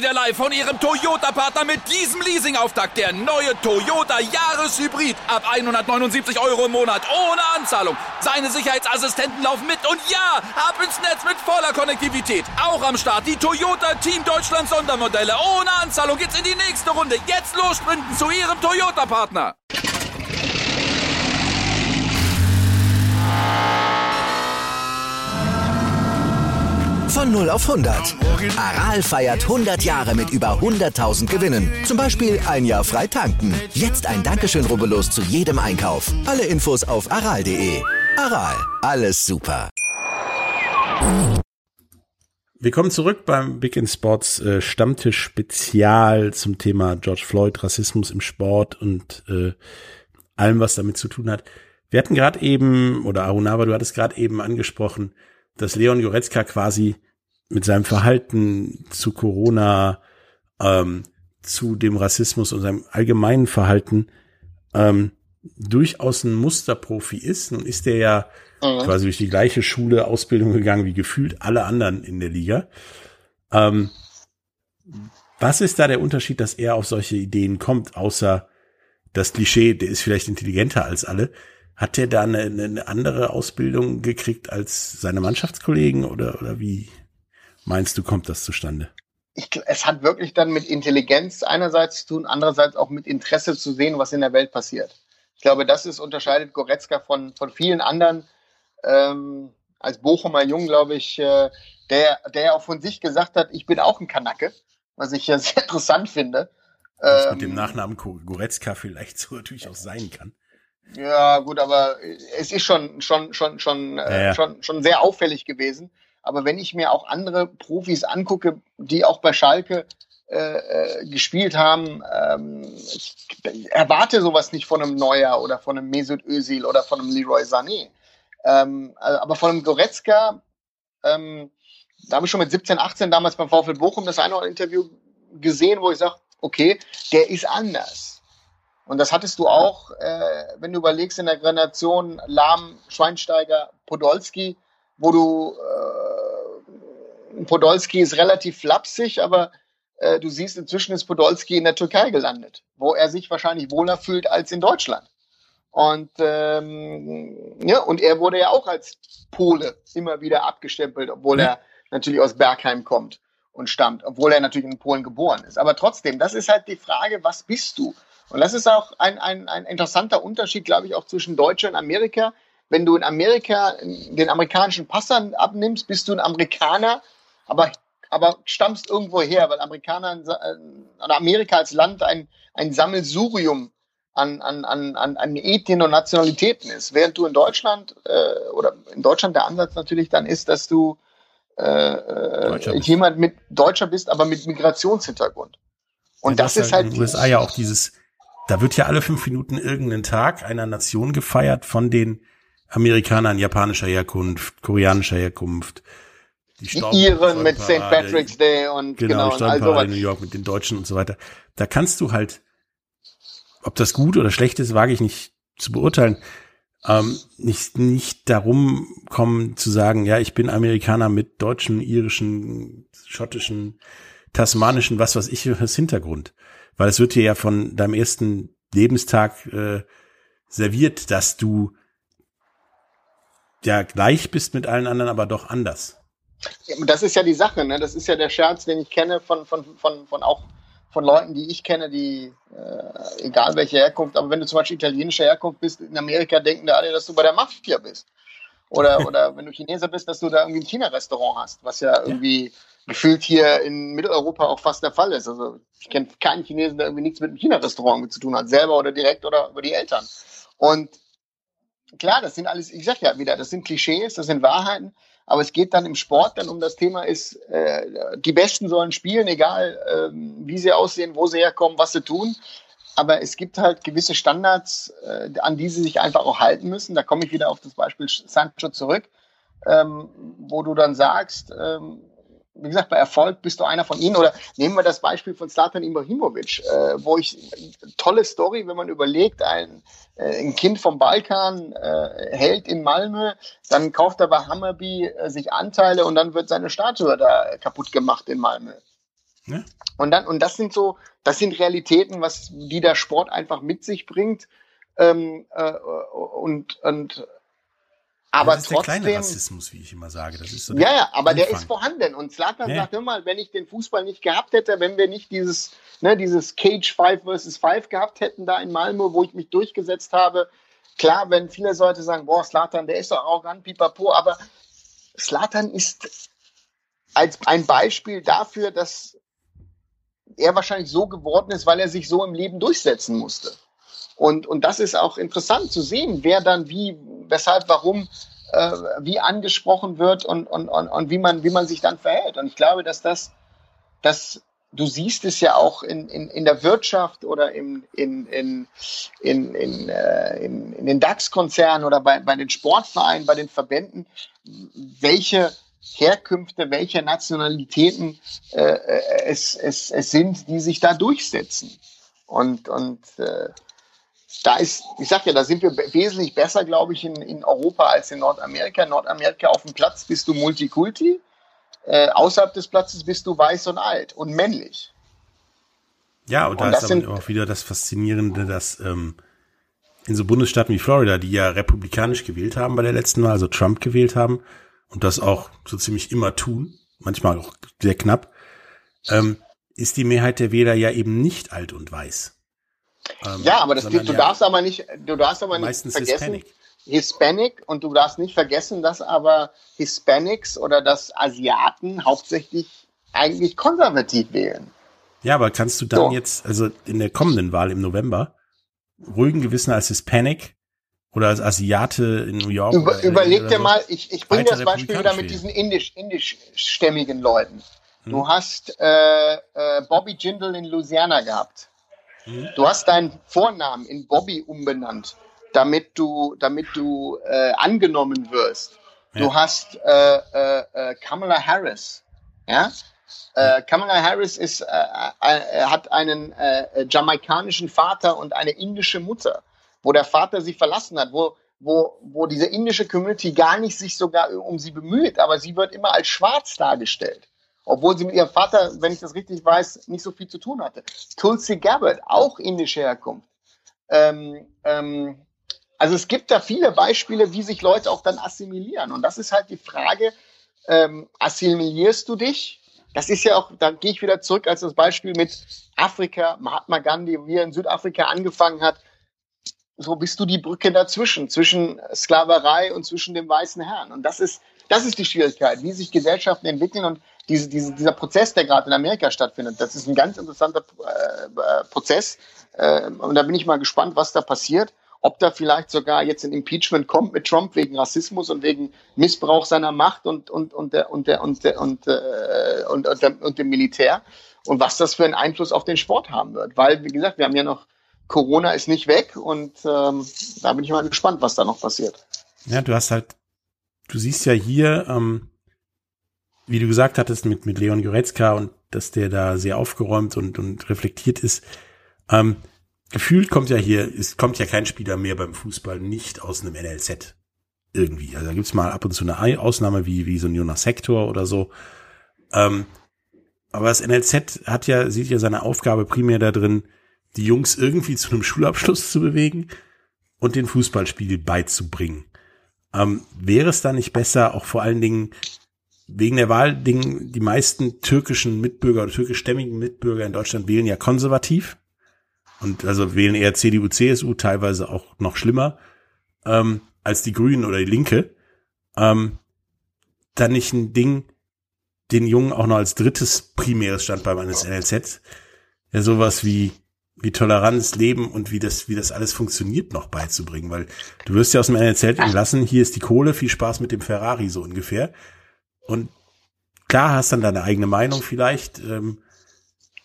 S3: Wieder live von Ihrem Toyota-Partner mit diesem Leasing-Auftakt. Der neue Toyota Jahreshybrid. Ab 179 Euro im Monat. Ohne Anzahlung. Seine Sicherheitsassistenten laufen mit. Und ja, ab ins Netz mit voller Konnektivität. Auch am Start die Toyota Team Deutschland Sondermodelle. Ohne Anzahlung geht's in die nächste Runde. Jetzt los sprinten zu Ihrem Toyota-Partner.
S4: Von 0 auf 100. Aral feiert 100 Jahre mit über 100.000 Gewinnen. Zum Beispiel ein Jahr frei tanken. Jetzt ein Dankeschön, rubbellos zu jedem Einkauf. Alle Infos auf aral.de. Aral, alles super.
S1: Willkommen zurück beim Big in Sports äh, Stammtisch Spezial zum Thema George Floyd, Rassismus im Sport und äh, allem, was damit zu tun hat. Wir hatten gerade eben, oder Arunava, du hattest gerade eben angesprochen, dass Leon Goretzka quasi mit seinem Verhalten zu Corona, ähm, zu dem Rassismus und seinem allgemeinen Verhalten ähm, durchaus ein Musterprofi ist. Nun ist er ja mhm. quasi durch die gleiche Schule, Ausbildung gegangen wie gefühlt alle anderen in der Liga. Ähm, was ist da der Unterschied, dass er auf solche Ideen kommt, außer das Klischee, der ist vielleicht intelligenter als alle? Hat der da eine, eine andere Ausbildung gekriegt als seine Mannschaftskollegen oder, oder wie meinst du, kommt das zustande?
S2: Ich, es hat wirklich dann mit Intelligenz einerseits zu tun, andererseits auch mit Interesse zu sehen, was in der Welt passiert. Ich glaube, das ist unterscheidet Goretzka von, von vielen anderen. Ähm, als Bochumer Jung, glaube ich, äh, der, der auch von sich gesagt hat, ich bin auch ein Kanacke, was ich ja sehr interessant finde.
S1: Was ähm, mit dem Nachnamen Goretzka vielleicht so natürlich auch sein kann.
S2: Ja, gut, aber es ist schon, schon, schon, schon, äh, ja, ja. schon, schon sehr auffällig gewesen. Aber wenn ich mir auch andere Profis angucke, die auch bei Schalke äh, äh, gespielt haben, ähm, ich erwarte sowas nicht von einem Neuer oder von einem Mesut Özil oder von einem Leroy Sané. Ähm, äh, aber von einem Goretzka, ähm, da habe ich schon mit 17, 18 damals beim VfL Bochum das eine oder andere Interview gesehen, wo ich sage, okay, der ist anders. Und das hattest du auch, äh, wenn du überlegst, in der Grenation Lahm, Schweinsteiger, Podolski, wo du, äh, Podolski ist relativ flapsig, aber äh, du siehst, inzwischen ist Podolski in der Türkei gelandet, wo er sich wahrscheinlich wohler fühlt als in Deutschland. Und, ähm, ja, und er wurde ja auch als Pole immer wieder abgestempelt, obwohl mhm. er natürlich aus Bergheim kommt und stammt, obwohl er natürlich in Polen geboren ist. Aber trotzdem, das ist halt die Frage, was bist du? Und das ist auch ein, ein, ein interessanter Unterschied, glaube ich, auch zwischen Deutschland und Amerika. wenn du in Amerika den amerikanischen Pass abnimmst, bist du ein Amerikaner, aber, aber stammst irgendwo her, weil Amerikaner äh, oder Amerika als Land ein, ein Sammelsurium an, an, an, an, Ethnien und Nationalitäten ist. Während du in Deutschland äh, oder in Deutschland der Ansatz natürlich dann ist, dass du äh, äh jemand mit Deutscher bist, aber mit Migrationshintergrund. Und ja, das, das ist halt.
S1: In den USA ja auch dieses, da wird ja alle fünf Minuten irgendeinen Tag einer Nation gefeiert von den Amerikanern japanischer Herkunft, koreanischer Herkunft.
S2: Die, die Iren mit St. Patrick's Day und
S1: genau, genau und also in New York mit den Deutschen und so weiter. Da kannst du halt, ob das gut oder schlecht ist, wage ich nicht zu beurteilen. Ähm, nicht, nicht darum kommen zu sagen, ja, ich bin Amerikaner mit deutschen, irischen, schottischen, tasmanischen, was weiß ich, was Hintergrund. Weil es wird dir ja von deinem ersten Lebenstag äh, serviert, dass du ja gleich bist mit allen anderen, aber doch anders.
S2: Das ist ja die Sache, ne? Das ist ja der Scherz, den ich kenne von, von, von, von auch von Leuten, die ich kenne, die, äh, egal welche Herkunft, aber wenn du zum Beispiel italienischer Herkunft bist, in Amerika denken da alle, dass du bei der Mafia bist. Oder, oder wenn du Chineser bist, dass du da irgendwie ein China-Restaurant hast, was ja irgendwie ja. Gefühlt hier in Mitteleuropa auch fast der Fall ist. Also ich kenne keinen Chinesen, der irgendwie nichts mit einem China-Restaurant zu tun hat, selber oder direkt oder über die Eltern. Und klar, das sind alles, ich sag ja wieder, das sind Klischees, das sind Wahrheiten, aber es geht dann im Sport dann um das Thema ist, äh, die Besten sollen spielen, egal äh, wie sie aussehen, wo sie herkommen, was sie tun. Aber es gibt halt gewisse Standards, äh, an die sie sich einfach auch halten müssen. Da komme ich wieder auf das Beispiel Sancho zurück, ähm, wo du dann sagst, ähm, wie gesagt, bei Erfolg bist du einer von ihnen. Oder nehmen wir das Beispiel von Slatan Ibrahimovic, äh, wo ich, tolle Story, wenn man überlegt, ein, äh, ein Kind vom Balkan äh, hält in Malmö, dann kauft er bei Hammerby äh, sich Anteile und dann wird seine Statue da kaputt gemacht in Malmö. Ja. Und dann, und das sind so, das sind Realitäten, was, die der Sport einfach mit sich bringt. Ähm, äh, und, und aber das ist trotzdem, der kleine
S1: Rassismus, wie ich immer sage. Das ist so
S2: ja, ja, aber Umfang. der ist vorhanden. Und Zlatan ja. sagt immer, wenn ich den Fußball nicht gehabt hätte, wenn wir nicht dieses, ne, dieses Cage 5 versus 5 gehabt hätten da in Malmö, wo ich mich durchgesetzt habe. Klar, wenn viele Leute sagen, boah, Slatan, der ist doch arrogant, pipapo, aber Slatan ist als ein Beispiel dafür, dass er wahrscheinlich so geworden ist, weil er sich so im Leben durchsetzen musste. Und, und das ist auch interessant zu sehen, wer dann wie, weshalb, warum, äh, wie angesprochen wird und, und, und, und wie, man, wie man sich dann verhält. Und ich glaube, dass das, dass du siehst es ja auch in, in, in der Wirtschaft oder im, in, in, in, in, äh, in, in den DAX-Konzernen oder bei, bei den Sportvereinen, bei den Verbänden, welche Herkünfte, welche Nationalitäten äh, äh es, es, es sind, die sich da durchsetzen. Und, und äh, da ist, ich sag ja, da sind wir wesentlich besser, glaube ich, in, in Europa als in Nordamerika. In Nordamerika auf dem Platz bist du Multikulti, äh, außerhalb des Platzes bist du weiß und alt und männlich.
S1: Ja, und da und ist aber auch wieder das Faszinierende, dass ähm, in so Bundesstaaten wie Florida, die ja republikanisch gewählt haben bei der letzten Wahl, also Trump gewählt haben und das auch so ziemlich immer tun, manchmal auch sehr knapp, ähm, ist die Mehrheit der Wähler ja eben nicht alt und weiß.
S2: Ähm, ja, aber das, du ja darfst aber nicht, du darfst aber nicht vergessen, Hispanic. Hispanic und du darfst nicht vergessen, dass aber Hispanics oder dass Asiaten hauptsächlich eigentlich konservativ wählen.
S1: Ja, aber kannst du dann so. jetzt, also in der kommenden Wahl im November, ruhigen Gewissen als Hispanic oder als Asiate in New York?
S2: Über, überleg dir so mal, ich, ich bringe das Beispiel wieder mit diesen indisch, indischstämmigen Leuten. Hm. Du hast äh, äh, Bobby Jindal in Louisiana gehabt. Du hast deinen Vornamen in Bobby umbenannt, damit du, damit du äh, angenommen wirst. Ja. Du hast äh, äh, äh Kamala Harris. Ja? Äh, Kamala Harris ist, äh, hat einen äh, jamaikanischen Vater und eine indische Mutter, wo der Vater sie verlassen hat, wo, wo, wo diese indische Community gar nicht sich sogar um sie bemüht, aber sie wird immer als schwarz dargestellt obwohl sie mit ihrem Vater, wenn ich das richtig weiß, nicht so viel zu tun hatte. Tulsi Gabbard, auch indische Herkunft. Ähm, ähm, also es gibt da viele Beispiele, wie sich Leute auch dann assimilieren. Und das ist halt die Frage, ähm, assimilierst du dich? Das ist ja auch, da gehe ich wieder zurück als das Beispiel mit Afrika, Mahatma Gandhi, wie er in Südafrika angefangen hat. so bist du die Brücke dazwischen, zwischen Sklaverei und zwischen dem weißen Herrn. Und das ist, das ist die Schwierigkeit, wie sich Gesellschaften entwickeln und diese, diese, dieser Prozess, der gerade in Amerika stattfindet, das ist ein ganz interessanter äh, äh, Prozess. Äh, und da bin ich mal gespannt, was da passiert. Ob da vielleicht sogar jetzt ein Impeachment kommt mit Trump wegen Rassismus und wegen Missbrauch seiner Macht und, und, und, der, und, der, und, der, und, äh, und, und, und dem Militär und was das für einen Einfluss auf den Sport haben wird. Weil, wie gesagt, wir haben ja noch Corona ist nicht weg und ähm, da bin ich mal gespannt, was da noch passiert.
S1: Ja, du hast halt, du siehst ja hier, ähm, wie du gesagt hattest, mit, mit Leon Goretzka und dass der da sehr aufgeräumt und, und reflektiert ist. Ähm, gefühlt kommt ja hier, es kommt ja kein Spieler mehr beim Fußball nicht aus einem NLZ. Irgendwie. Also da gibt's mal ab und zu eine Ausnahme wie, wie so ein Jonas Sektor oder so. Ähm, aber das NLZ hat ja, sieht ja seine Aufgabe primär da drin, die Jungs irgendwie zu einem Schulabschluss zu bewegen und den Fußballspiel beizubringen. Ähm, wäre es da nicht besser, auch vor allen Dingen wegen der Wahl, die meisten türkischen Mitbürger oder türkischstämmigen Mitbürger in Deutschland wählen ja konservativ. Und also wählen eher CDU, CSU, teilweise auch noch schlimmer ähm, als die Grünen oder die Linke. Ähm, dann nicht ein Ding, den Jungen auch noch als drittes primäres Standbein eines NLZ, ja sowas wie wie Toleranz, Leben und wie das, wie das alles funktioniert noch beizubringen, weil du wirst ja aus dem NLZ entlassen, hier ist die Kohle, viel Spaß mit dem Ferrari, so ungefähr. Und klar hast dann deine eigene Meinung vielleicht ähm,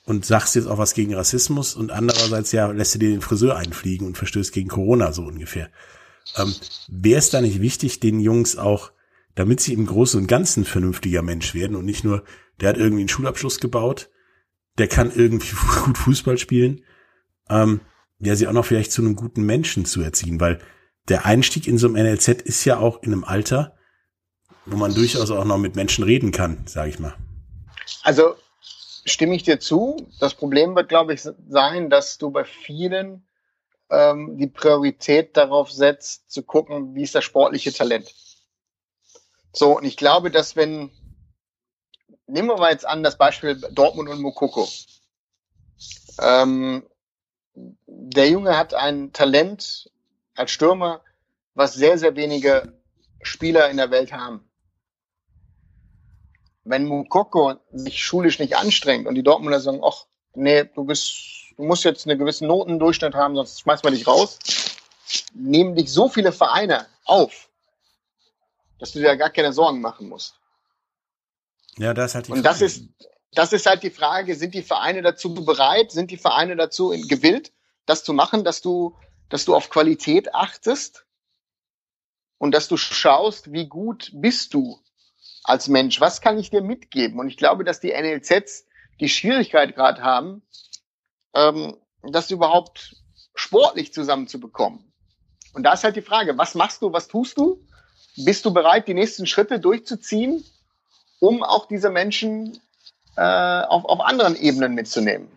S1: und sagst jetzt auch was gegen Rassismus und andererseits ja lässt du dir den Friseur einfliegen und verstößt gegen Corona, so ungefähr. Ähm, Wäre es da nicht wichtig, den Jungs auch, damit sie im Großen und Ganzen vernünftiger Mensch werden und nicht nur, der hat irgendwie einen Schulabschluss gebaut, der kann irgendwie gut Fußball spielen, ähm, ja, sie auch noch vielleicht zu einem guten Menschen zu erziehen, weil der Einstieg in so einem NLZ ist ja auch in einem Alter, wo man durchaus auch noch mit Menschen reden kann, sage ich mal.
S2: Also stimme ich dir zu. Das Problem wird, glaube ich, sein, dass du bei vielen ähm, die Priorität darauf setzt, zu gucken, wie ist das sportliche Talent. So, und ich glaube, dass wenn, nehmen wir mal jetzt an, das Beispiel Dortmund und Mokoko. Ähm, der Junge hat ein Talent als Stürmer, was sehr, sehr wenige Spieler in der Welt haben. Wenn Mukoko sich schulisch nicht anstrengt und die Dortmunder sagen, ach, nee, du bist, du musst jetzt einen gewissen Notendurchschnitt haben, sonst schmeißen wir dich raus, nehmen dich so viele Vereine auf, dass du dir gar keine Sorgen machen musst.
S1: Ja, das ist halt
S2: die Und das ist, das ist halt die Frage, sind die Vereine dazu bereit, sind die Vereine dazu gewillt, das zu machen, dass du, dass du auf Qualität achtest und dass du schaust, wie gut bist du als Mensch, was kann ich dir mitgeben? Und ich glaube, dass die NLZs die Schwierigkeit gerade haben, ähm, das überhaupt sportlich zusammenzubekommen. Und da ist halt die Frage, was machst du, was tust du? Bist du bereit, die nächsten Schritte durchzuziehen, um auch diese Menschen äh, auf, auf anderen Ebenen mitzunehmen.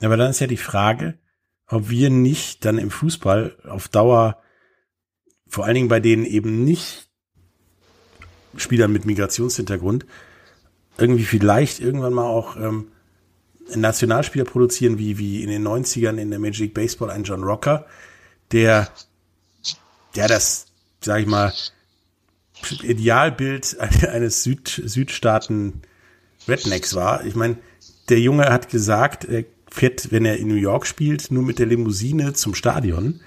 S1: Aber dann ist ja die Frage, ob wir nicht dann im Fußball auf Dauer, vor allen Dingen bei denen eben nicht Spielern mit Migrationshintergrund, irgendwie vielleicht irgendwann mal auch ähm, Nationalspieler produzieren, wie, wie in den 90ern in der Major League Baseball ein John Rocker, der, der das, sag ich mal, Idealbild eines Süd, Südstaaten Rednecks war. Ich meine, der Junge hat gesagt, er fährt, wenn er in New York spielt, nur mit der Limousine zum Stadion,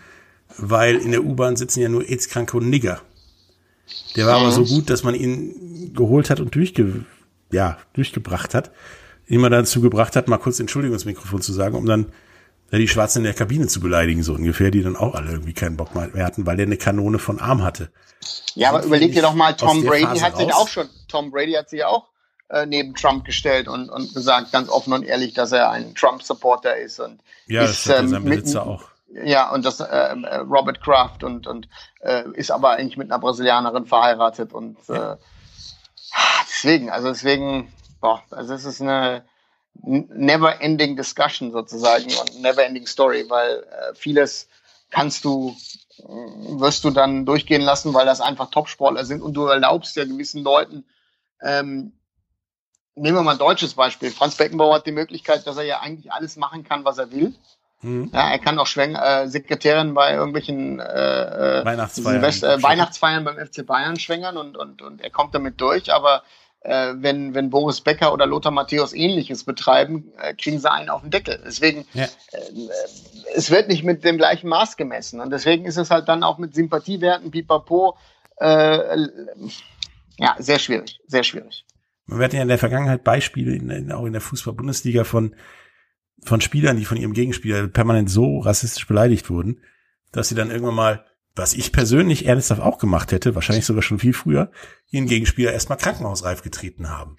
S1: weil in der U-Bahn sitzen ja nur AIDS-kranke und Nigger. Der war mhm. aber so gut, dass man ihn geholt hat und durchge ja, durchgebracht hat, ihn dazu gebracht hat, mal kurz Entschuldigungsmikrofon zu sagen, um dann ja, die Schwarzen in der Kabine zu beleidigen, so ungefähr, die dann auch alle irgendwie keinen Bock mehr hatten, weil der eine Kanone von Arm hatte.
S2: Ja, aber überleg dir doch mal, Tom Brady Phase hat sich raus? auch schon, Tom Brady hat sich auch äh, neben Trump gestellt und, und gesagt, ganz offen und ehrlich, dass er ein Trump-Supporter ist. Und
S1: ja, ist, das hat ähm, Besitzer auch.
S2: Ja, und das äh, Robert Kraft und, und äh, ist aber eigentlich mit einer Brasilianerin verheiratet und äh, deswegen, also deswegen, boah, also es ist eine never ending discussion sozusagen und never ending story, weil äh, vieles kannst du wirst du dann durchgehen lassen, weil das einfach Topsportler sind und du erlaubst ja gewissen Leuten ähm, Nehmen wir mal ein deutsches Beispiel. Franz Beckenbauer hat die Möglichkeit, dass er ja eigentlich alles machen kann, was er will. Mhm. Ja, er kann auch Schweng äh, Sekretärin bei irgendwelchen äh,
S1: äh Weihnachtsfeiern,
S2: äh, Weihnachtsfeiern beim FC Bayern schwängern und, und, und er kommt damit durch, aber äh, wenn, wenn Boris Becker oder Lothar Matthäus ähnliches betreiben, äh, kriegen sie einen auf den Deckel. Deswegen, ja. äh, es wird nicht mit dem gleichen Maß gemessen. Und deswegen ist es halt dann auch mit Sympathiewerten, pipapo, äh, ja, sehr schwierig, sehr schwierig.
S1: Wir hatten ja in der Vergangenheit Beispiele, in, in, auch in der Fußball-Bundesliga von von Spielern, die von ihrem Gegenspieler permanent so rassistisch beleidigt wurden, dass sie dann irgendwann mal, was ich persönlich ernsthaft auch gemacht hätte, wahrscheinlich sogar schon viel früher, ihren Gegenspieler erstmal krankenhausreif getreten haben.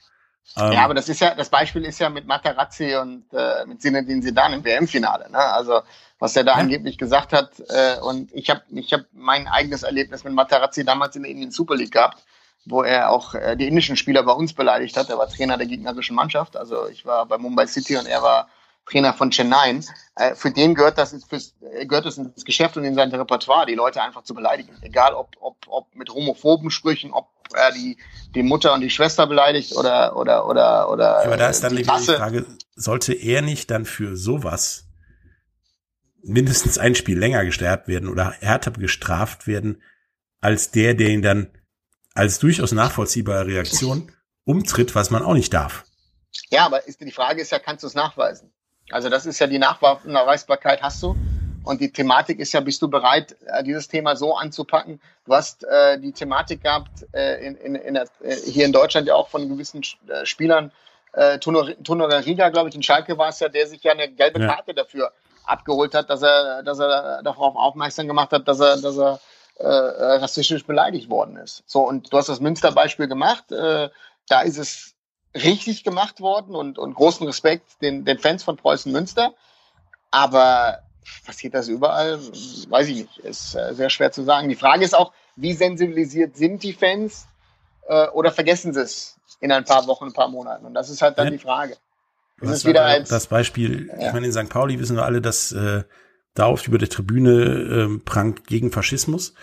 S2: Ähm, ja, aber das ist ja, das Beispiel ist ja mit Materazzi und äh, mit Zinedine Zidane im WM-Finale. Ne? Also was er da ja. angeblich gesagt hat. Äh, und ich habe ich hab mein eigenes Erlebnis mit Materazzi damals in der Indien Super League gehabt, wo er auch äh, die indischen Spieler bei uns beleidigt hat. Er war Trainer der gegnerischen Mannschaft. Also ich war bei Mumbai City und er war Trainer von Chennai, äh, für den gehört das, fürs, äh, gehört das ins Geschäft und in sein Repertoire, die Leute einfach zu beleidigen. Egal ob, ob, ob mit homophoben Sprüchen, ob er die, die Mutter und die Schwester beleidigt oder, oder, oder, oder.
S1: Ja, aber da ist dann die, die Frage, sollte er nicht dann für sowas mindestens ein Spiel länger gestärkt werden oder härter gestraft werden, als der, der ihn dann als durchaus nachvollziehbare Reaktion umtritt, was man auch nicht darf.
S2: Ja, aber ist, die Frage ist ja, kannst du es nachweisen? Also das ist ja die Nachweisbarkeit hast du. Und die Thematik ist ja, bist du bereit, äh, dieses Thema so anzupacken? Du hast äh, die Thematik gehabt äh, in, in, in der, äh, hier in Deutschland ja auch von gewissen äh, Spielern. Äh, Tunora Riga, glaube ich, in Schalke war es ja, der sich ja eine gelbe ja. Karte dafür abgeholt hat, dass er, dass er darauf aufmerksam gemacht hat, dass er, dass er äh, rassistisch beleidigt worden ist. So, und du hast das Münster-Beispiel gemacht. Äh, da ist es richtig gemacht worden und, und großen Respekt den, den Fans von Preußen Münster. Aber passiert das überall? Weiß ich nicht. Ist äh, sehr schwer zu sagen. Die Frage ist auch, wie sensibilisiert sind die Fans äh, oder vergessen sie es in ein paar Wochen, ein paar Monaten? Und das ist halt dann ja. die Frage.
S1: Das ist wieder als, das Beispiel, ja. ich meine, in St. Pauli wissen wir alle, dass äh, da oft über der Tribüne äh, prangt gegen Faschismus.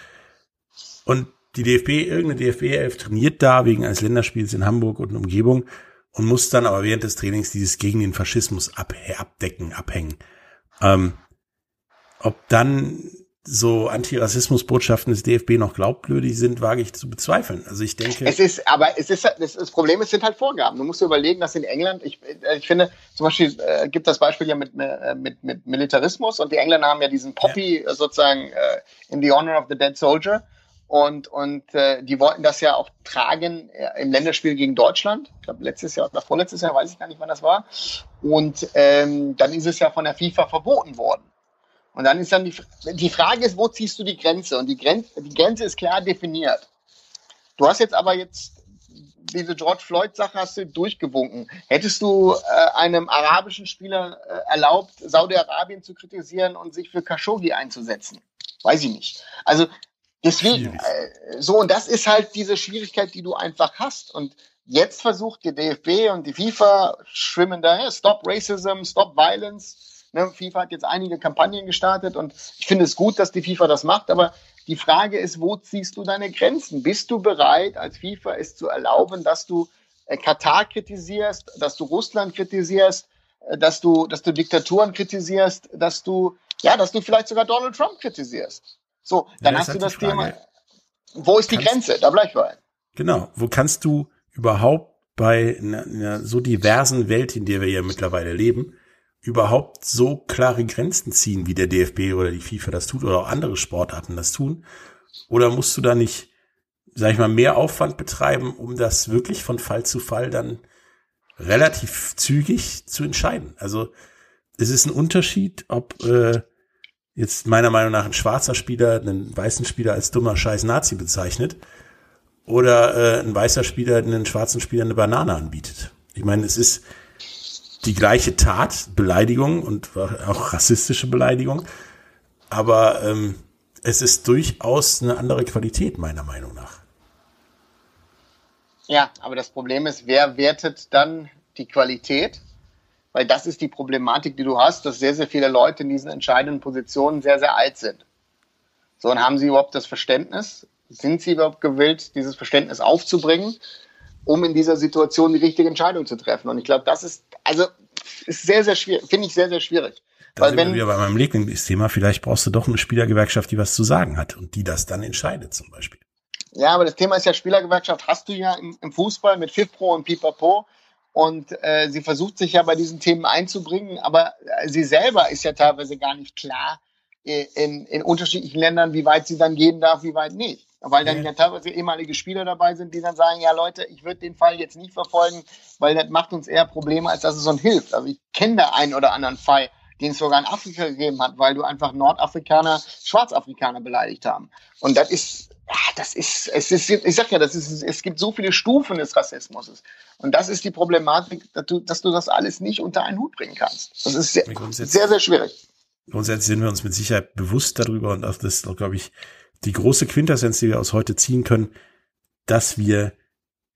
S1: Und die DFB, irgendeine DFB-Elf trainiert da wegen eines Länderspiels in Hamburg und Umgebung und muss dann aber während des Trainings dieses gegen den Faschismus ab, abdecken, abhängen. Ähm, ob dann so Antirassismusbotschaften des DFB noch glaubwürdig sind, wage ich zu bezweifeln. Also ich denke.
S2: Es ist, aber es ist, das, das Problem ist, sind halt Vorgaben. Du musst dir überlegen, dass in England, ich, ich finde, zum Beispiel äh, gibt das Beispiel ja mit, äh, mit, mit Militarismus und die Engländer haben ja diesen Poppy ja. sozusagen äh, in the honor of the dead soldier. Und, und äh, die wollten das ja auch tragen äh, im Länderspiel gegen Deutschland. Ich glaube, letztes Jahr oder vorletztes Jahr, weiß ich gar nicht, wann das war. Und ähm, dann ist es ja von der FIFA verboten worden. Und dann ist dann die, die Frage ist, wo ziehst du die Grenze? Und die Grenze, die Grenze ist klar definiert. Du hast jetzt aber jetzt diese George Floyd-Sache hast du durchgewunken. Hättest du äh, einem arabischen Spieler äh, erlaubt, Saudi-Arabien zu kritisieren und sich für Khashoggi einzusetzen? Weiß ich nicht. Also Deswegen, äh, so, und das ist halt diese Schwierigkeit, die du einfach hast. Und jetzt versucht die DFB und die FIFA schwimmen daher, Stop Racism, Stop Violence. Ne, FIFA hat jetzt einige Kampagnen gestartet und ich finde es gut, dass die FIFA das macht, aber die Frage ist, wo ziehst du deine Grenzen? Bist du bereit, als FIFA es zu erlauben, dass du äh, Katar kritisierst, dass du Russland kritisierst, äh, dass du, dass du Diktaturen kritisierst, dass du, ja, dass du vielleicht sogar Donald Trump kritisierst? So, dann ja, hast du das Thema. Wo ist die Grenze? Da bleib ich bei.
S1: Genau. Wo kannst du überhaupt bei einer, einer so diversen Welt, in der wir ja mittlerweile leben, überhaupt so klare Grenzen ziehen, wie der DFB oder die FIFA das tut oder auch andere Sportarten das tun? Oder musst du da nicht, sag ich mal, mehr Aufwand betreiben, um das wirklich von Fall zu Fall dann relativ zügig zu entscheiden? Also es ist ein Unterschied, ob äh, jetzt meiner Meinung nach ein schwarzer Spieler einen weißen Spieler als dummer Scheiß Nazi bezeichnet oder äh, ein weißer Spieler einen schwarzen Spieler eine Banane anbietet. Ich meine, es ist die gleiche Tat, Beleidigung und auch rassistische Beleidigung, aber ähm, es ist durchaus eine andere Qualität meiner Meinung nach.
S2: Ja, aber das Problem ist, wer wertet dann die Qualität? Weil das ist die Problematik, die du hast, dass sehr, sehr viele Leute in diesen entscheidenden Positionen sehr, sehr alt sind. So, und haben sie überhaupt das Verständnis? Sind sie überhaupt gewillt, dieses Verständnis aufzubringen, um in dieser Situation die richtige Entscheidung zu treffen? Und ich glaube, das ist, also, ist sehr, sehr schwierig, finde ich sehr, sehr schwierig.
S1: Da Weil wenn wir bei meinem Lieblingsthema, vielleicht brauchst du doch eine Spielergewerkschaft, die was zu sagen hat und die das dann entscheidet zum Beispiel.
S2: Ja, aber das Thema ist ja Spielergewerkschaft hast du ja im, im Fußball mit FIFPro und Pipapo und äh, sie versucht sich ja bei diesen Themen einzubringen, aber äh, sie selber ist ja teilweise gar nicht klar äh, in, in unterschiedlichen Ländern, wie weit sie dann gehen darf, wie weit nicht. Weil dann ja teilweise ehemalige Spieler dabei sind, die dann sagen, ja Leute, ich würde den Fall jetzt nicht verfolgen, weil das macht uns eher Probleme, als dass es uns hilft. Also ich kenne da einen oder anderen Fall, den es sogar in Afrika gegeben hat, weil du einfach Nordafrikaner, Schwarzafrikaner beleidigt haben. Und das ist, das ist, es ist, ich sag ja, das ist, es gibt so viele Stufen des Rassismus. Und das ist die Problematik, dass du, dass du das alles nicht unter einen Hut bringen kannst. Das ist sehr, sehr, sehr schwierig.
S1: Grundsätzlich sind wir uns mit Sicherheit bewusst darüber und das ist, glaube ich, die große Quintessenz, die wir aus heute ziehen können, dass wir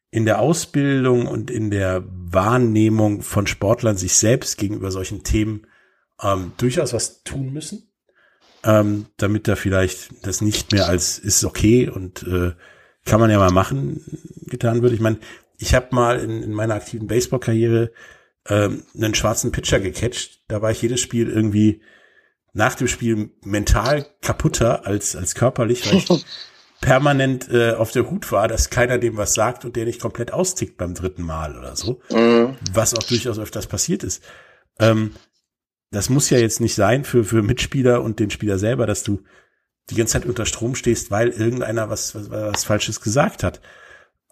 S1: in der Ausbildung und in der Wahrnehmung von Sportlern sich selbst gegenüber solchen Themen ähm, durchaus was tun müssen, ähm, damit da vielleicht das nicht mehr als ist okay und äh, kann man ja mal machen getan wird. Ich meine, ich habe mal in, in meiner aktiven Baseball-Karriere ähm, einen schwarzen Pitcher gecatcht. Da war ich jedes Spiel irgendwie nach dem Spiel mental kaputter als, als körperlich, weil ich permanent äh, auf der Hut war, dass keiner dem was sagt und der nicht komplett austickt beim dritten Mal oder so. Mhm. Was auch durchaus öfters passiert ist. Ähm, das muss ja jetzt nicht sein für, für Mitspieler und den Spieler selber, dass du die ganze Zeit unter Strom stehst, weil irgendeiner was, was, was Falsches gesagt hat.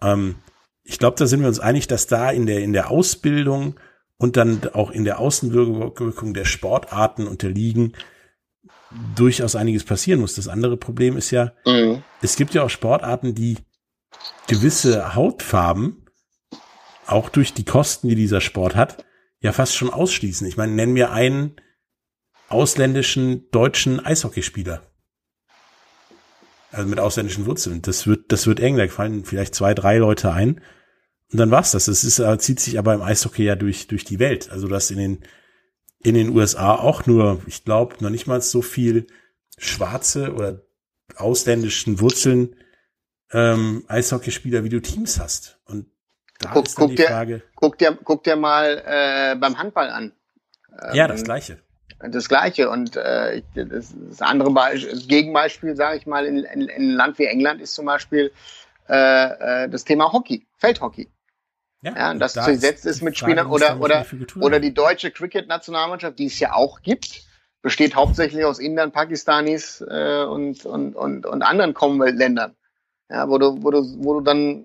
S1: Ähm, ich glaube, da sind wir uns einig, dass da in der, in der Ausbildung und dann auch in der Außenwirkung der Sportarten und der Ligen durchaus einiges passieren muss. Das andere Problem ist ja, mhm. es gibt ja auch Sportarten, die gewisse Hautfarben, auch durch die Kosten, die dieser Sport hat, ja fast schon ausschließen. Ich meine, nenn mir einen ausländischen deutschen Eishockeyspieler. Also mit ausländischen Wurzeln. Das wird, das wird eng. Da fallen vielleicht zwei, drei Leute ein. Und dann war's das. Es ist, äh, zieht sich aber im Eishockey ja durch, durch die Welt. Also du hast in den in den USA auch nur, ich glaube, noch nicht mal so viel schwarze oder ausländischen Wurzeln ähm, Eishockeyspieler, wie du Teams hast. Und da guck, ist dann die
S2: dir,
S1: Frage.
S2: Guck dir, guck dir mal äh, beim Handball an.
S1: Ähm, ja, das Gleiche.
S2: Das Gleiche. Und äh, das, das andere Beispiel, das Gegenbeispiel, sage ich mal, in, in, in einem Land wie England ist zum Beispiel äh, äh, das Thema Hockey, Feldhockey. Ja, ja das da besetzt ist, ist mit Spielern oder, oder, oder die deutsche Cricket-Nationalmannschaft, die es ja auch gibt, besteht hauptsächlich aus Indern, Pakistanis äh, und, und, und, und anderen Commonwealth-Ländern. Ja, wo du, wo du, wo du dann,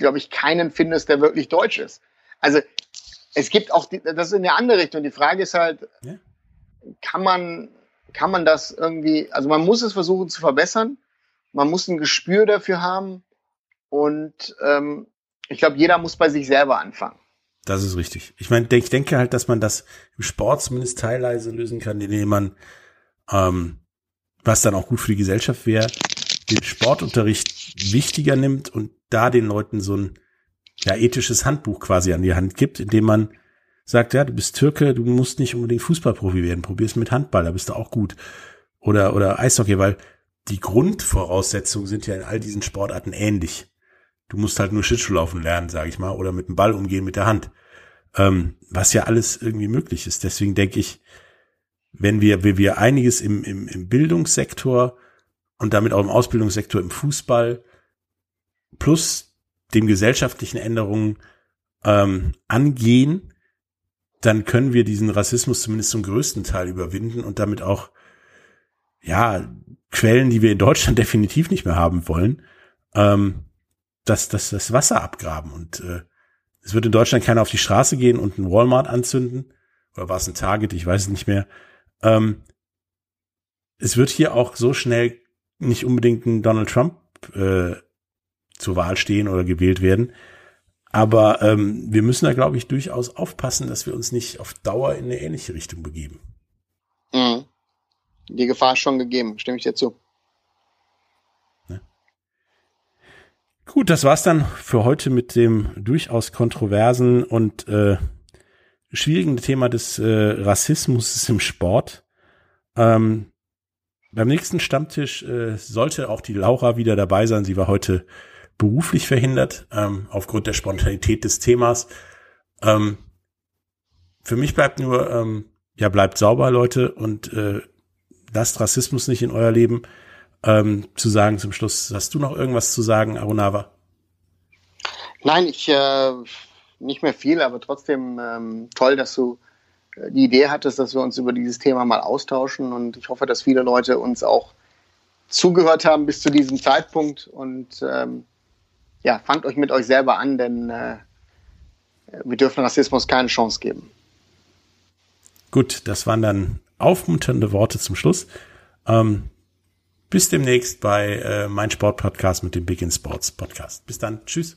S2: glaube ich, keinen findest, der wirklich deutsch ist. Also es gibt auch, die, das ist in eine andere Richtung. Die Frage ist halt, ja. kann man, kann man das irgendwie, also man muss es versuchen zu verbessern, man muss ein Gespür dafür haben und ähm, ich glaube, jeder muss bei sich selber anfangen.
S1: Das ist richtig. Ich meine, ich denke halt, dass man das im Sport zumindest teilweise lösen kann, indem man, ähm, was dann auch gut für die Gesellschaft wäre, den Sportunterricht wichtiger nimmt und da den Leuten so ein ja, ethisches Handbuch quasi an die Hand gibt, indem man sagt, ja, du bist Türke, du musst nicht unbedingt Fußballprofi werden, probier's mit Handball, da bist du auch gut. Oder, oder Eishockey, weil die Grundvoraussetzungen sind ja in all diesen Sportarten ähnlich. Du musst halt nur Schlittschuhlaufen lernen, sage ich mal, oder mit dem Ball umgehen mit der Hand. Ähm, was ja alles irgendwie möglich ist. Deswegen denke ich, wenn wir, wenn wir einiges im, im, im Bildungssektor und damit auch im Ausbildungssektor im Fußball plus den gesellschaftlichen Änderungen ähm, angehen, dann können wir diesen Rassismus zumindest zum größten Teil überwinden und damit auch ja Quellen, die wir in Deutschland definitiv nicht mehr haben wollen, ähm, das, das, das Wasser abgraben. Und äh, es wird in Deutschland keiner auf die Straße gehen und einen Walmart anzünden. Oder war es ein Target? Ich weiß es nicht mehr. Ähm, es wird hier auch so schnell nicht unbedingt ein Donald Trump äh, zur Wahl stehen oder gewählt werden. Aber ähm, wir müssen da, glaube ich, durchaus aufpassen, dass wir uns nicht auf Dauer in eine ähnliche Richtung begeben.
S2: Mhm. Die Gefahr ist schon gegeben, stimme ich dir zu.
S1: Gut, das war's dann für heute mit dem durchaus kontroversen und äh, schwierigen Thema des äh, Rassismus im Sport. Ähm, beim nächsten Stammtisch äh, sollte auch die Laura wieder dabei sein. Sie war heute beruflich verhindert ähm, aufgrund der Spontanität des Themas. Ähm, für mich bleibt nur, ähm, ja, bleibt sauber, Leute, und äh, lasst Rassismus nicht in euer Leben. Ähm, zu sagen zum Schluss, hast du noch irgendwas zu sagen, Arunava?
S2: Nein, ich äh, nicht mehr viel, aber trotzdem ähm, toll, dass du die Idee hattest, dass wir uns über dieses Thema mal austauschen und ich hoffe, dass viele Leute uns auch zugehört haben bis zu diesem Zeitpunkt und ähm, ja, fangt euch mit euch selber an, denn äh, wir dürfen Rassismus keine Chance geben.
S1: Gut, das waren dann aufmunternde Worte zum Schluss. Ähm, bis demnächst bei äh, mein Sport Podcast mit dem Big in Sports Podcast. Bis dann. Tschüss.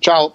S2: Ciao.